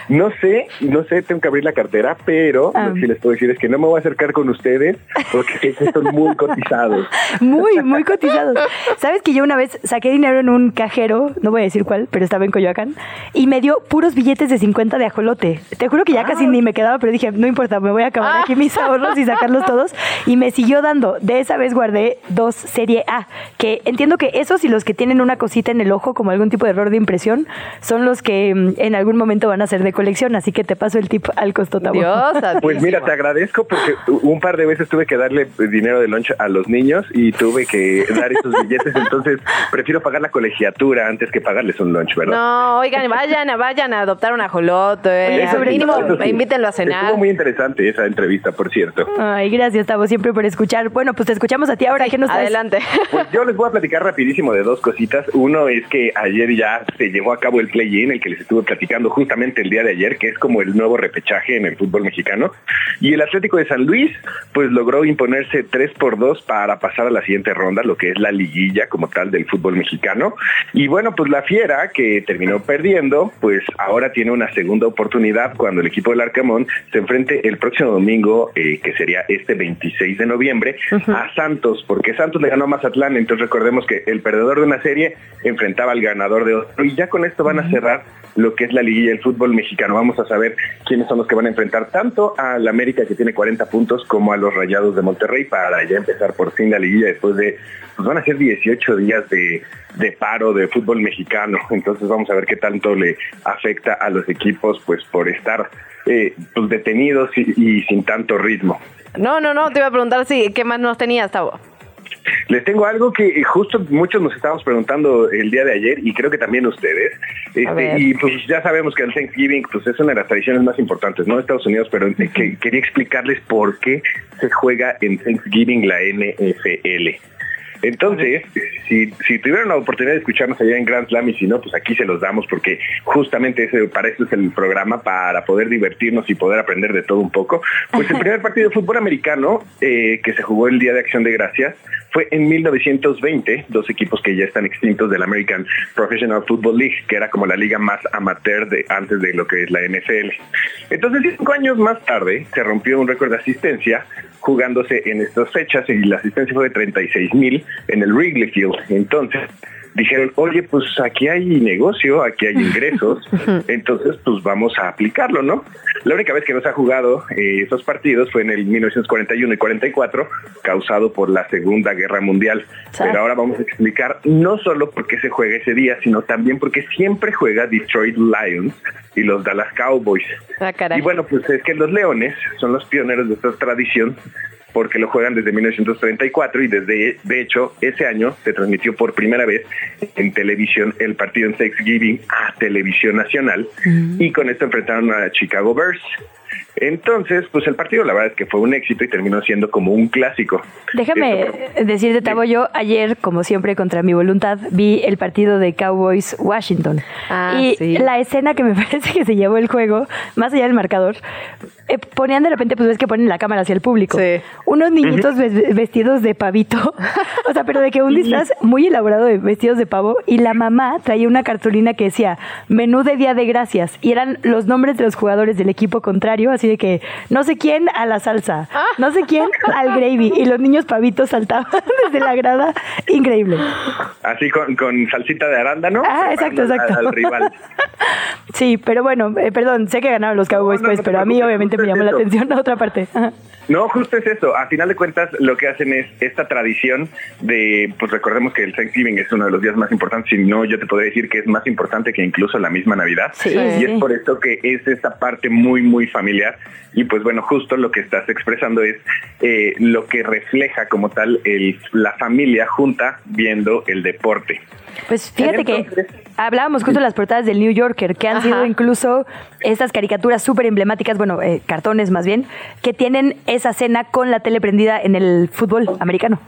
No sé, no sé, tengo que abrir la cartera, pero Ah. lo que sí les puedo decir es que no me voy a acercar con ustedes porque sé que son muy cotizados. Muy, muy cotizados. ¿Sabes que yo una vez saqué dinero en un cajero, no voy a decir cuál, pero estaba en Coyoacán, y me dio puros billetes de 50 de ajolote? Te juro que ya casi ni me quedaba, pero dije, no importa, me voy a acabar aquí mis ahorros y sacarlos todos. Y me siguió dando. De esa vez guardé dos serie A, que entiendo que esos y los que tienen una cosita en el ojo, como algún tipo de error de impresión, son los que mm, en algún momento van a ser de colección. Así que te paso el tip al costo Tabo. <laughs> Pues mira, te agradezco porque un par de veces tuve que darle dinero de lunch a los niños y tuve que dar esos billetes, entonces prefiero pagar la colegiatura antes que pagarles un lunch, ¿verdad? No, oigan, vayan, vayan a adoptar un ajolote. Eso sí, mínimo, eso sí. invítenlo a cenar. Estuvo muy interesante esa entrevista, por cierto. Ay, gracias, Tavo, siempre por escuchar. Bueno, pues te escuchamos a ti ahora. ¿Qué nos traes? Adelante. Pues yo les voy a platicar rapidísimo de dos cositas. Uno es que ayer ya se llevó a cabo el play-in, el que les estuve platicando justamente el día de ayer, que es como el nuevo repechaje en el fútbol mexicano. Y el Atlético de San Luis, pues logró imponerse 3 por 2 para pasar a la siguiente ronda, lo que es la liguilla como tal del fútbol mexicano. Y bueno, pues la Fiera, que terminó perdiendo, pues ahora tiene una segunda oportunidad cuando el equipo del Arcamón se enfrente el próximo domingo, eh, que sería este 26 de noviembre, a Santos, porque Santos le ganó a Mazatlán, entonces recordemos que el perdedor de una serie enfrentaba al ganador de otro, y ya con esto van a cerrar lo que es la liguilla del fútbol mexicano. Vamos a saber quiénes son los que van a enfrentar tanto al América que tiene 40 puntos como a los Rayados de Monterrey para ya empezar por fin la liguilla después de, pues van a ser 18 días de, de paro de fútbol mexicano. Entonces vamos a ver qué tanto le afecta a los equipos pues por estar eh, pues, detenidos y, y sin tanto ritmo. No, no, no, te iba a preguntar si qué más nos tenías, Tavo. Les tengo algo que eh, justo muchos nos estábamos preguntando el día de ayer y creo que también ustedes. Este, y pues ya sabemos que el Thanksgiving pues es una de las tradiciones más importantes, no Estados Unidos, pero eh, que- quería explicarles por qué se juega en Thanksgiving la NFL. Entonces, si, si tuvieron la oportunidad de escucharnos allá en Grand Slam y si no, pues aquí se los damos porque justamente ese, para eso es el programa, para poder divertirnos y poder aprender de todo un poco. Pues el <laughs> primer partido de fútbol americano eh, que se jugó el Día de Acción de Gracias fue en 1920, dos equipos que ya están extintos del American Professional Football League, que era como la liga más amateur de antes de lo que es la NFL. Entonces, cinco años más tarde, se rompió un récord de asistencia jugándose en estas fechas y la asistencia fue de 36 mil en el Wrigley Field. Entonces, dijeron, oye, pues aquí hay negocio, aquí hay ingresos, <laughs> entonces pues vamos a aplicarlo, ¿no? La única vez que nos ha jugado eh, esos partidos fue en el 1941 y 44, causado por la Segunda Guerra Mundial. Pero ahora vamos a explicar no solo por qué se juega ese día, sino también porque siempre juega Detroit Lions y los Dallas Cowboys. Ah. Y bueno, pues es que los Leones son los pioneros de esta tradición porque lo juegan desde 1934 y desde, de hecho, ese año se transmitió por primera vez en televisión el partido en Thanksgiving a televisión nacional y con esto enfrentaron a Chicago Bears. Entonces, pues el partido la verdad es que fue un éxito y terminó siendo como un clásico. Déjame decirte, Tavo, yo ayer, como siempre, contra mi voluntad, vi el partido de Cowboys Washington. Ah, y sí. la escena que me <laughs> parece que se llevó el juego, más allá del marcador, eh, ponían de repente, pues ves que ponen la cámara hacia el público. Unos niñitos ves- vestidos de pavito. <laughs> o sea, pero de que un disfraz muy elaborado de vestidos de pavo. Y la mamá traía una cartulina que decía menú de Día de Gracias. Y eran los nombres de los jugadores del equipo contrario, así de que no sé quién a la salsa, no sé quién al gravy. Y los niños pavitos saltaban <laughs> desde la grada. Increíble. Así con, con salsita de arándano. Ah, exacto, al- exacto. Al rival. <laughs> Sí, pero bueno, eh, perdón, sé que ganaron los Cowboys, pues, pero a mí obviamente me llamó la atención la otra parte. Ajá. No, justo es eso. A final de cuentas, lo que hacen es esta tradición de, pues recordemos que el Thanksgiving es uno de los días más importantes, si no, yo te podría decir que es más importante que incluso la misma Navidad. Sí, y es por esto que es esta parte muy, muy familiar. Y pues bueno, justo lo que estás expresando es eh, lo que refleja como tal el, la familia junta viendo el deporte. Pues fíjate que hablábamos justo de las portadas del New Yorker, que han sido incluso estas caricaturas súper emblemáticas, bueno, eh, cartones más bien, que tienen esa cena con la tele prendida en el fútbol americano.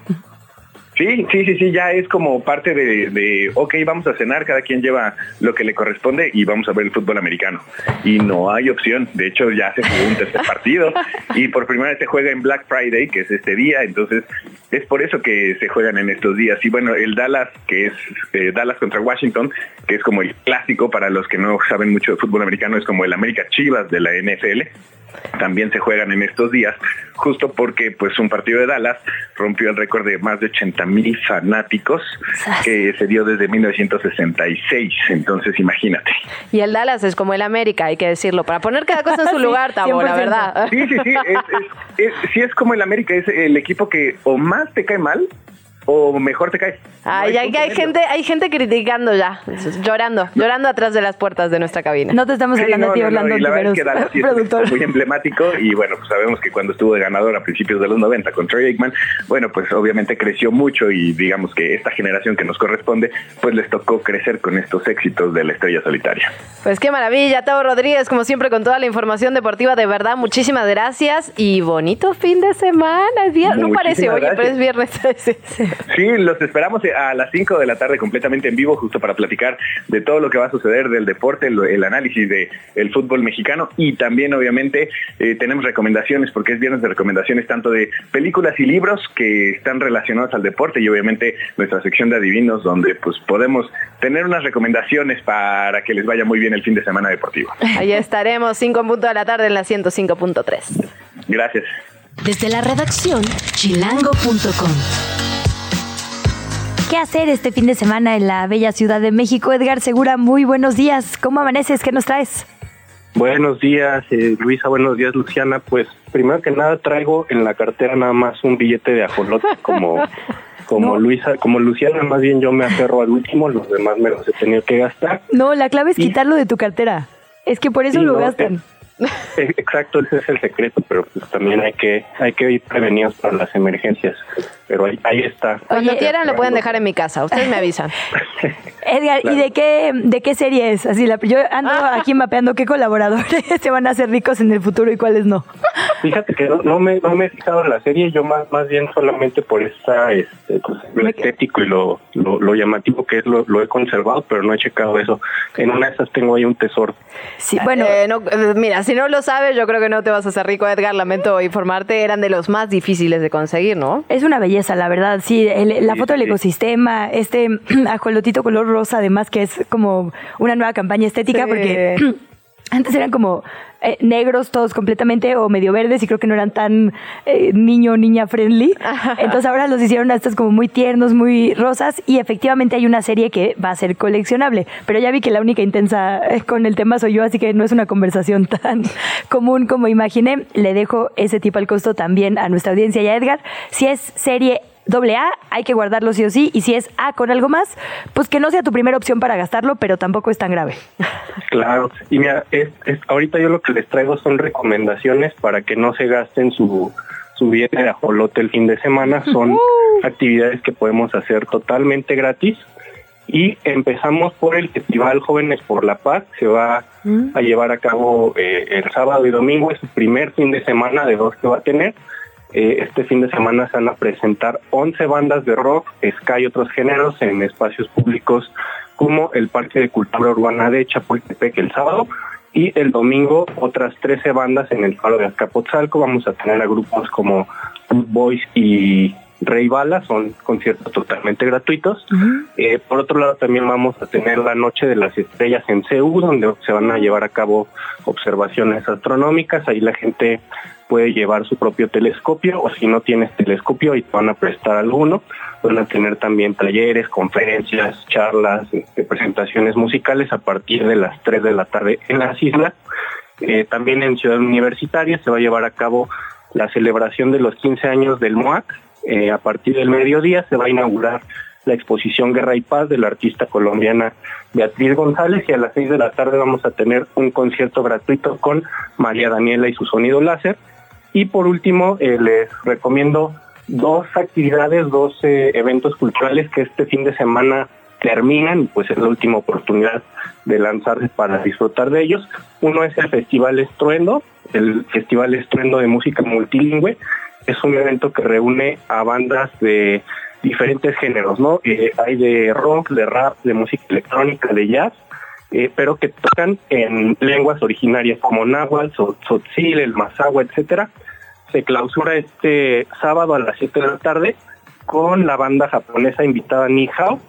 Sí, sí, sí, sí, ya es como parte de, de, ok, vamos a cenar, cada quien lleva lo que le corresponde y vamos a ver el fútbol americano. Y no hay opción, de hecho ya se jugó un tercer partido <laughs> y por primera vez se juega en Black Friday, que es este día, entonces es por eso que se juegan en estos días. Y bueno, el Dallas, que es eh, Dallas contra Washington, que es como el clásico para los que no saben mucho de fútbol americano, es como el América Chivas de la NFL también se juegan en estos días, justo porque pues un partido de Dallas rompió el récord de más de 80 mil fanáticos que se dio desde 1966, entonces imagínate. Y el Dallas es como el América, hay que decirlo, para poner cada cosa en su Sí, lugar, Tabo, la 100%. verdad. Sí, sí, sí, es, es- es- sí es como el América, es el equipo que o más te cae mal o mejor te cae. Ay, hay, hay gente, hay gente criticando ya, llorando, llorando atrás de las puertas de nuestra cabina. No te estamos Sí, hablando no, a ti, no, no, Orlando y la verdad es que Dallas Ontiveros, sí es un productor. muy emblemático y bueno, pues sabemos que cuando estuvo de ganador a principios de los 90 con Troy Aikman, bueno, pues obviamente creció mucho y digamos que esta generación que nos corresponde, pues les tocó crecer con estos éxitos de la estrella solitaria. Pues qué maravilla, Tavo Rodríguez, como siempre, con toda la información deportiva, de verdad, muchísimas gracias y bonito fin de semana. Es viernes, no parece, Muchísimas oye, pero es viernes. <laughs> <laughs> Sí, los esperamos a las 5 de la tarde completamente en vivo, justo para platicar de todo lo que va a suceder del deporte, el, el análisis de el fútbol mexicano y también obviamente eh, tenemos recomendaciones porque es viernes de recomendaciones tanto de películas y libros que están relacionados al deporte y obviamente nuestra sección de adivinos donde pues podemos tener unas recomendaciones para que les vaya muy bien el fin de semana deportivo. Ahí estaremos, 5 en punto de la tarde en la 105.3. Gracias. Desde la redacción, chilango.com. ¿Qué hacer este fin de semana en la bella Ciudad de México? Edgar Segura, muy buenos días. ¿Cómo amaneces? ¿Qué nos traes? Buenos días, eh, Luisa. Buenos días, Luciana. Pues primero que nada traigo en la cartera nada más un billete de ajolote <laughs> como como Luisa, como Luciana. Más bien yo me aferro al último, los demás me los he tenido que gastar. No, la clave es quitarlo de tu cartera. Es que por eso lo no, gastan. <laughs> Eh, Exacto, ese es el secreto, pero pues también hay que hay que ir prevenidos para las emergencias. Pero ahí, ahí está. Cuando quieran lo pueden dejar en mi casa, ustedes me avisan. <laughs> Edgar, ¿y de qué, de qué serie es? Así, la, yo ando Ah. aquí mapeando qué colaboradores <laughs> se van a hacer ricos en el futuro y cuáles no. Fíjate que no, no me, no me he fijado en la serie, yo más, más bien solamente por esta, este, pues, lo estético y lo, lo, lo llamativo que es, lo, lo he conservado, pero no he checado eso. En una de esas tengo ahí un tesoro. Sí, bueno. mira, si no lo sabes, yo creo que no te vas a hacer rico, Edgar. Lamento informarte, eran de los más difíciles de conseguir, ¿no? Es una belleza, la verdad. Sí, el- la Sí, foto del ecosistema, este <clears throat> ajolotito color rosa, además, que es como una nueva campaña estética, Sí. porque <clears throat> antes eran como eh, negros todos completamente o medio verdes y creo que no eran tan eh, niño niña friendly. Entonces ahora los hicieron a estos como muy tiernos, muy rosas y efectivamente hay una serie que va a ser coleccionable. Pero ya vi que la única intensa eh, con el tema soy yo, así que no es una conversación <laughs> tan común como imaginé. Le dejo ese tipo al costo también a nuestra audiencia y a Edgar. Si es serie doble A, hay que guardarlo sí o sí. Y si es A con algo más, pues que no sea tu primera opción para gastarlo, pero tampoco es tan grave. <laughs> Claro, y mira, es, es- ahorita yo lo que les traigo son recomendaciones para que no se gasten su, su billete de ajolote el fin de semana. Son actividades que podemos hacer totalmente gratis. Y empezamos por el Festival Jóvenes por la Paz. Se va a llevar a cabo eh, el sábado y domingo. Es su primer fin de semana de dos que va a tener. Eh, este fin de semana se van a presentar 11 bandas de rock, ska y otros géneros en espacios públicos como el Parque de Cultura Urbana de Chapultepec el sábado y el domingo otras 13 bandas en el Faro de Azcapotzalco. Vamos a tener a grupos como Boys y Rey Bala, son conciertos totalmente gratuitos. Eh, por otro lado, también vamos a tener la Noche de las Estrellas en CEU, donde se van a llevar a cabo observaciones astronómicas. Ahí la gente puede llevar su propio telescopio o si no tienes telescopio y te van a prestar alguno. Van a tener también talleres, conferencias, charlas, este, presentaciones musicales a partir de las 3 de la tarde en las islas. Eh, también en Ciudad Universitaria se va a llevar a cabo la celebración de los 15 años del MOAC. Eh, a partir del mediodía se va a inaugurar la exposición Guerra y Paz de la artista colombiana Beatriz González y a las 6 de la tarde vamos a tener un concierto gratuito con María Daniela y su sonido láser. Y por último, eh, les recomiendo dos actividades, dos eh, eventos culturales que este fin de semana terminan y pues es la última oportunidad de lanzarse para disfrutar de ellos. Uno es el Festival Estruendo, el Festival Estruendo de Música Multilingüe. Es un evento que reúne a bandas de diferentes géneros, ¿no? Eh, hay de rock, de rap, de música electrónica, de jazz, eh, pero que tocan en lenguas originarias como náhuatl, tzotzil, el mazahua, etcétera. Se clausura este sábado a las 7 de la tarde con la banda japonesa invitada Nihao.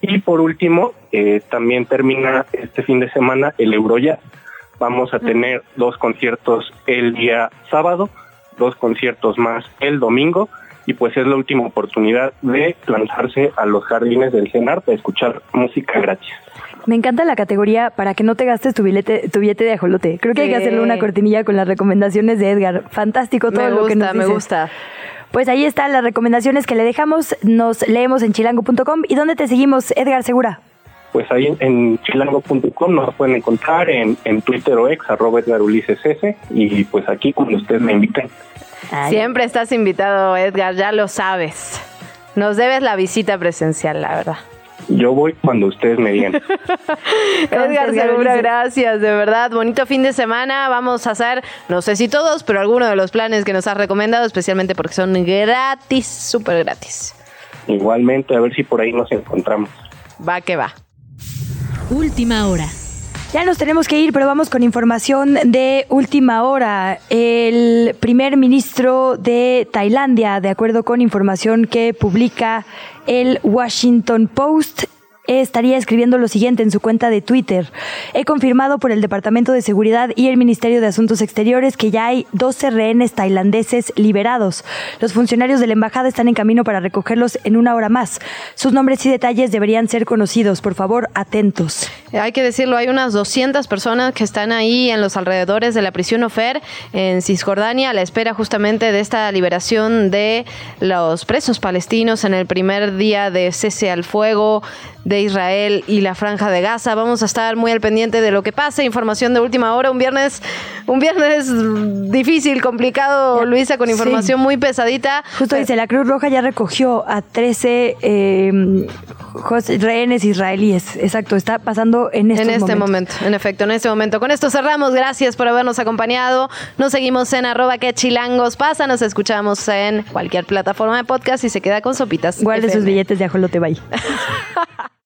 Y por último, eh, también termina este fin de semana el Eurojazz. Vamos a tener dos conciertos el día sábado, dos conciertos más el domingo y pues es la última oportunidad de lanzarse a los jardines del CENAR para escuchar música gratis. Me encanta la categoría para que no te gastes tu billete, tu billete de ajolote. Creo que hay que hacerle una cortinilla con las recomendaciones de Edgar. Fantástico todo Me lo que nos gusta, me dices. gusta. Pues ahí están las recomendaciones que le dejamos. Nos leemos en chilango.com. ¿Y dónde te seguimos, Edgar Segura? Pues ahí en, chilango.com nos pueden encontrar en, en Twitter o ex, arroba Edgar Ulises S, y pues aquí cuando ustedes me inviten. Siempre estás invitado, Edgar, ya lo sabes. Nos debes la visita presencial, la verdad. Yo voy cuando ustedes me digan. <laughs> Edgar Segura, gracias, de verdad. Bonito fin de semana. Vamos a hacer, no sé si todos, pero algunos de los planes que nos has recomendado, especialmente porque son gratis, súper gratis. Igualmente, a ver si por ahí nos encontramos. Va que va. Última hora. Ya nos tenemos que ir, pero vamos con información de última hora. El primer ministro de Tailandia, de acuerdo con información que publica el Washington Post, estaría escribiendo lo siguiente en su cuenta de Twitter. He confirmado por el Departamento de Seguridad y el Ministerio de Asuntos Exteriores que ya hay 12 rehenes tailandeses liberados. Los funcionarios de la embajada están en camino para recogerlos en una hora más. Sus nombres y detalles deberían ser conocidos. Por favor, atentos. Hay que decirlo, hay unas 200 personas que están ahí en los alrededores de la prisión Ofer en Cisjordania a la espera justamente de esta liberación de los presos palestinos en el primer día de cese al fuego de Israel y la franja de Gaza. Vamos a estar muy al pendiente de lo que pase. Información de última hora, un viernes, un viernes difícil, complicado, Luisa, con Sí. información muy pesadita. Justo dice, la Cruz Roja ya recogió a 13 eh, jos- rehenes israelíes. Exacto, está pasando en, estos en este momentos. momento, en efecto, en este momento. Con esto cerramos. Gracias por habernos acompañado. Nos seguimos en arroba que chilangos pasa. Nos escuchamos en cualquier plataforma de podcast y se queda con sopitas. Guarde sus billetes de ajolote, bye. <laughs>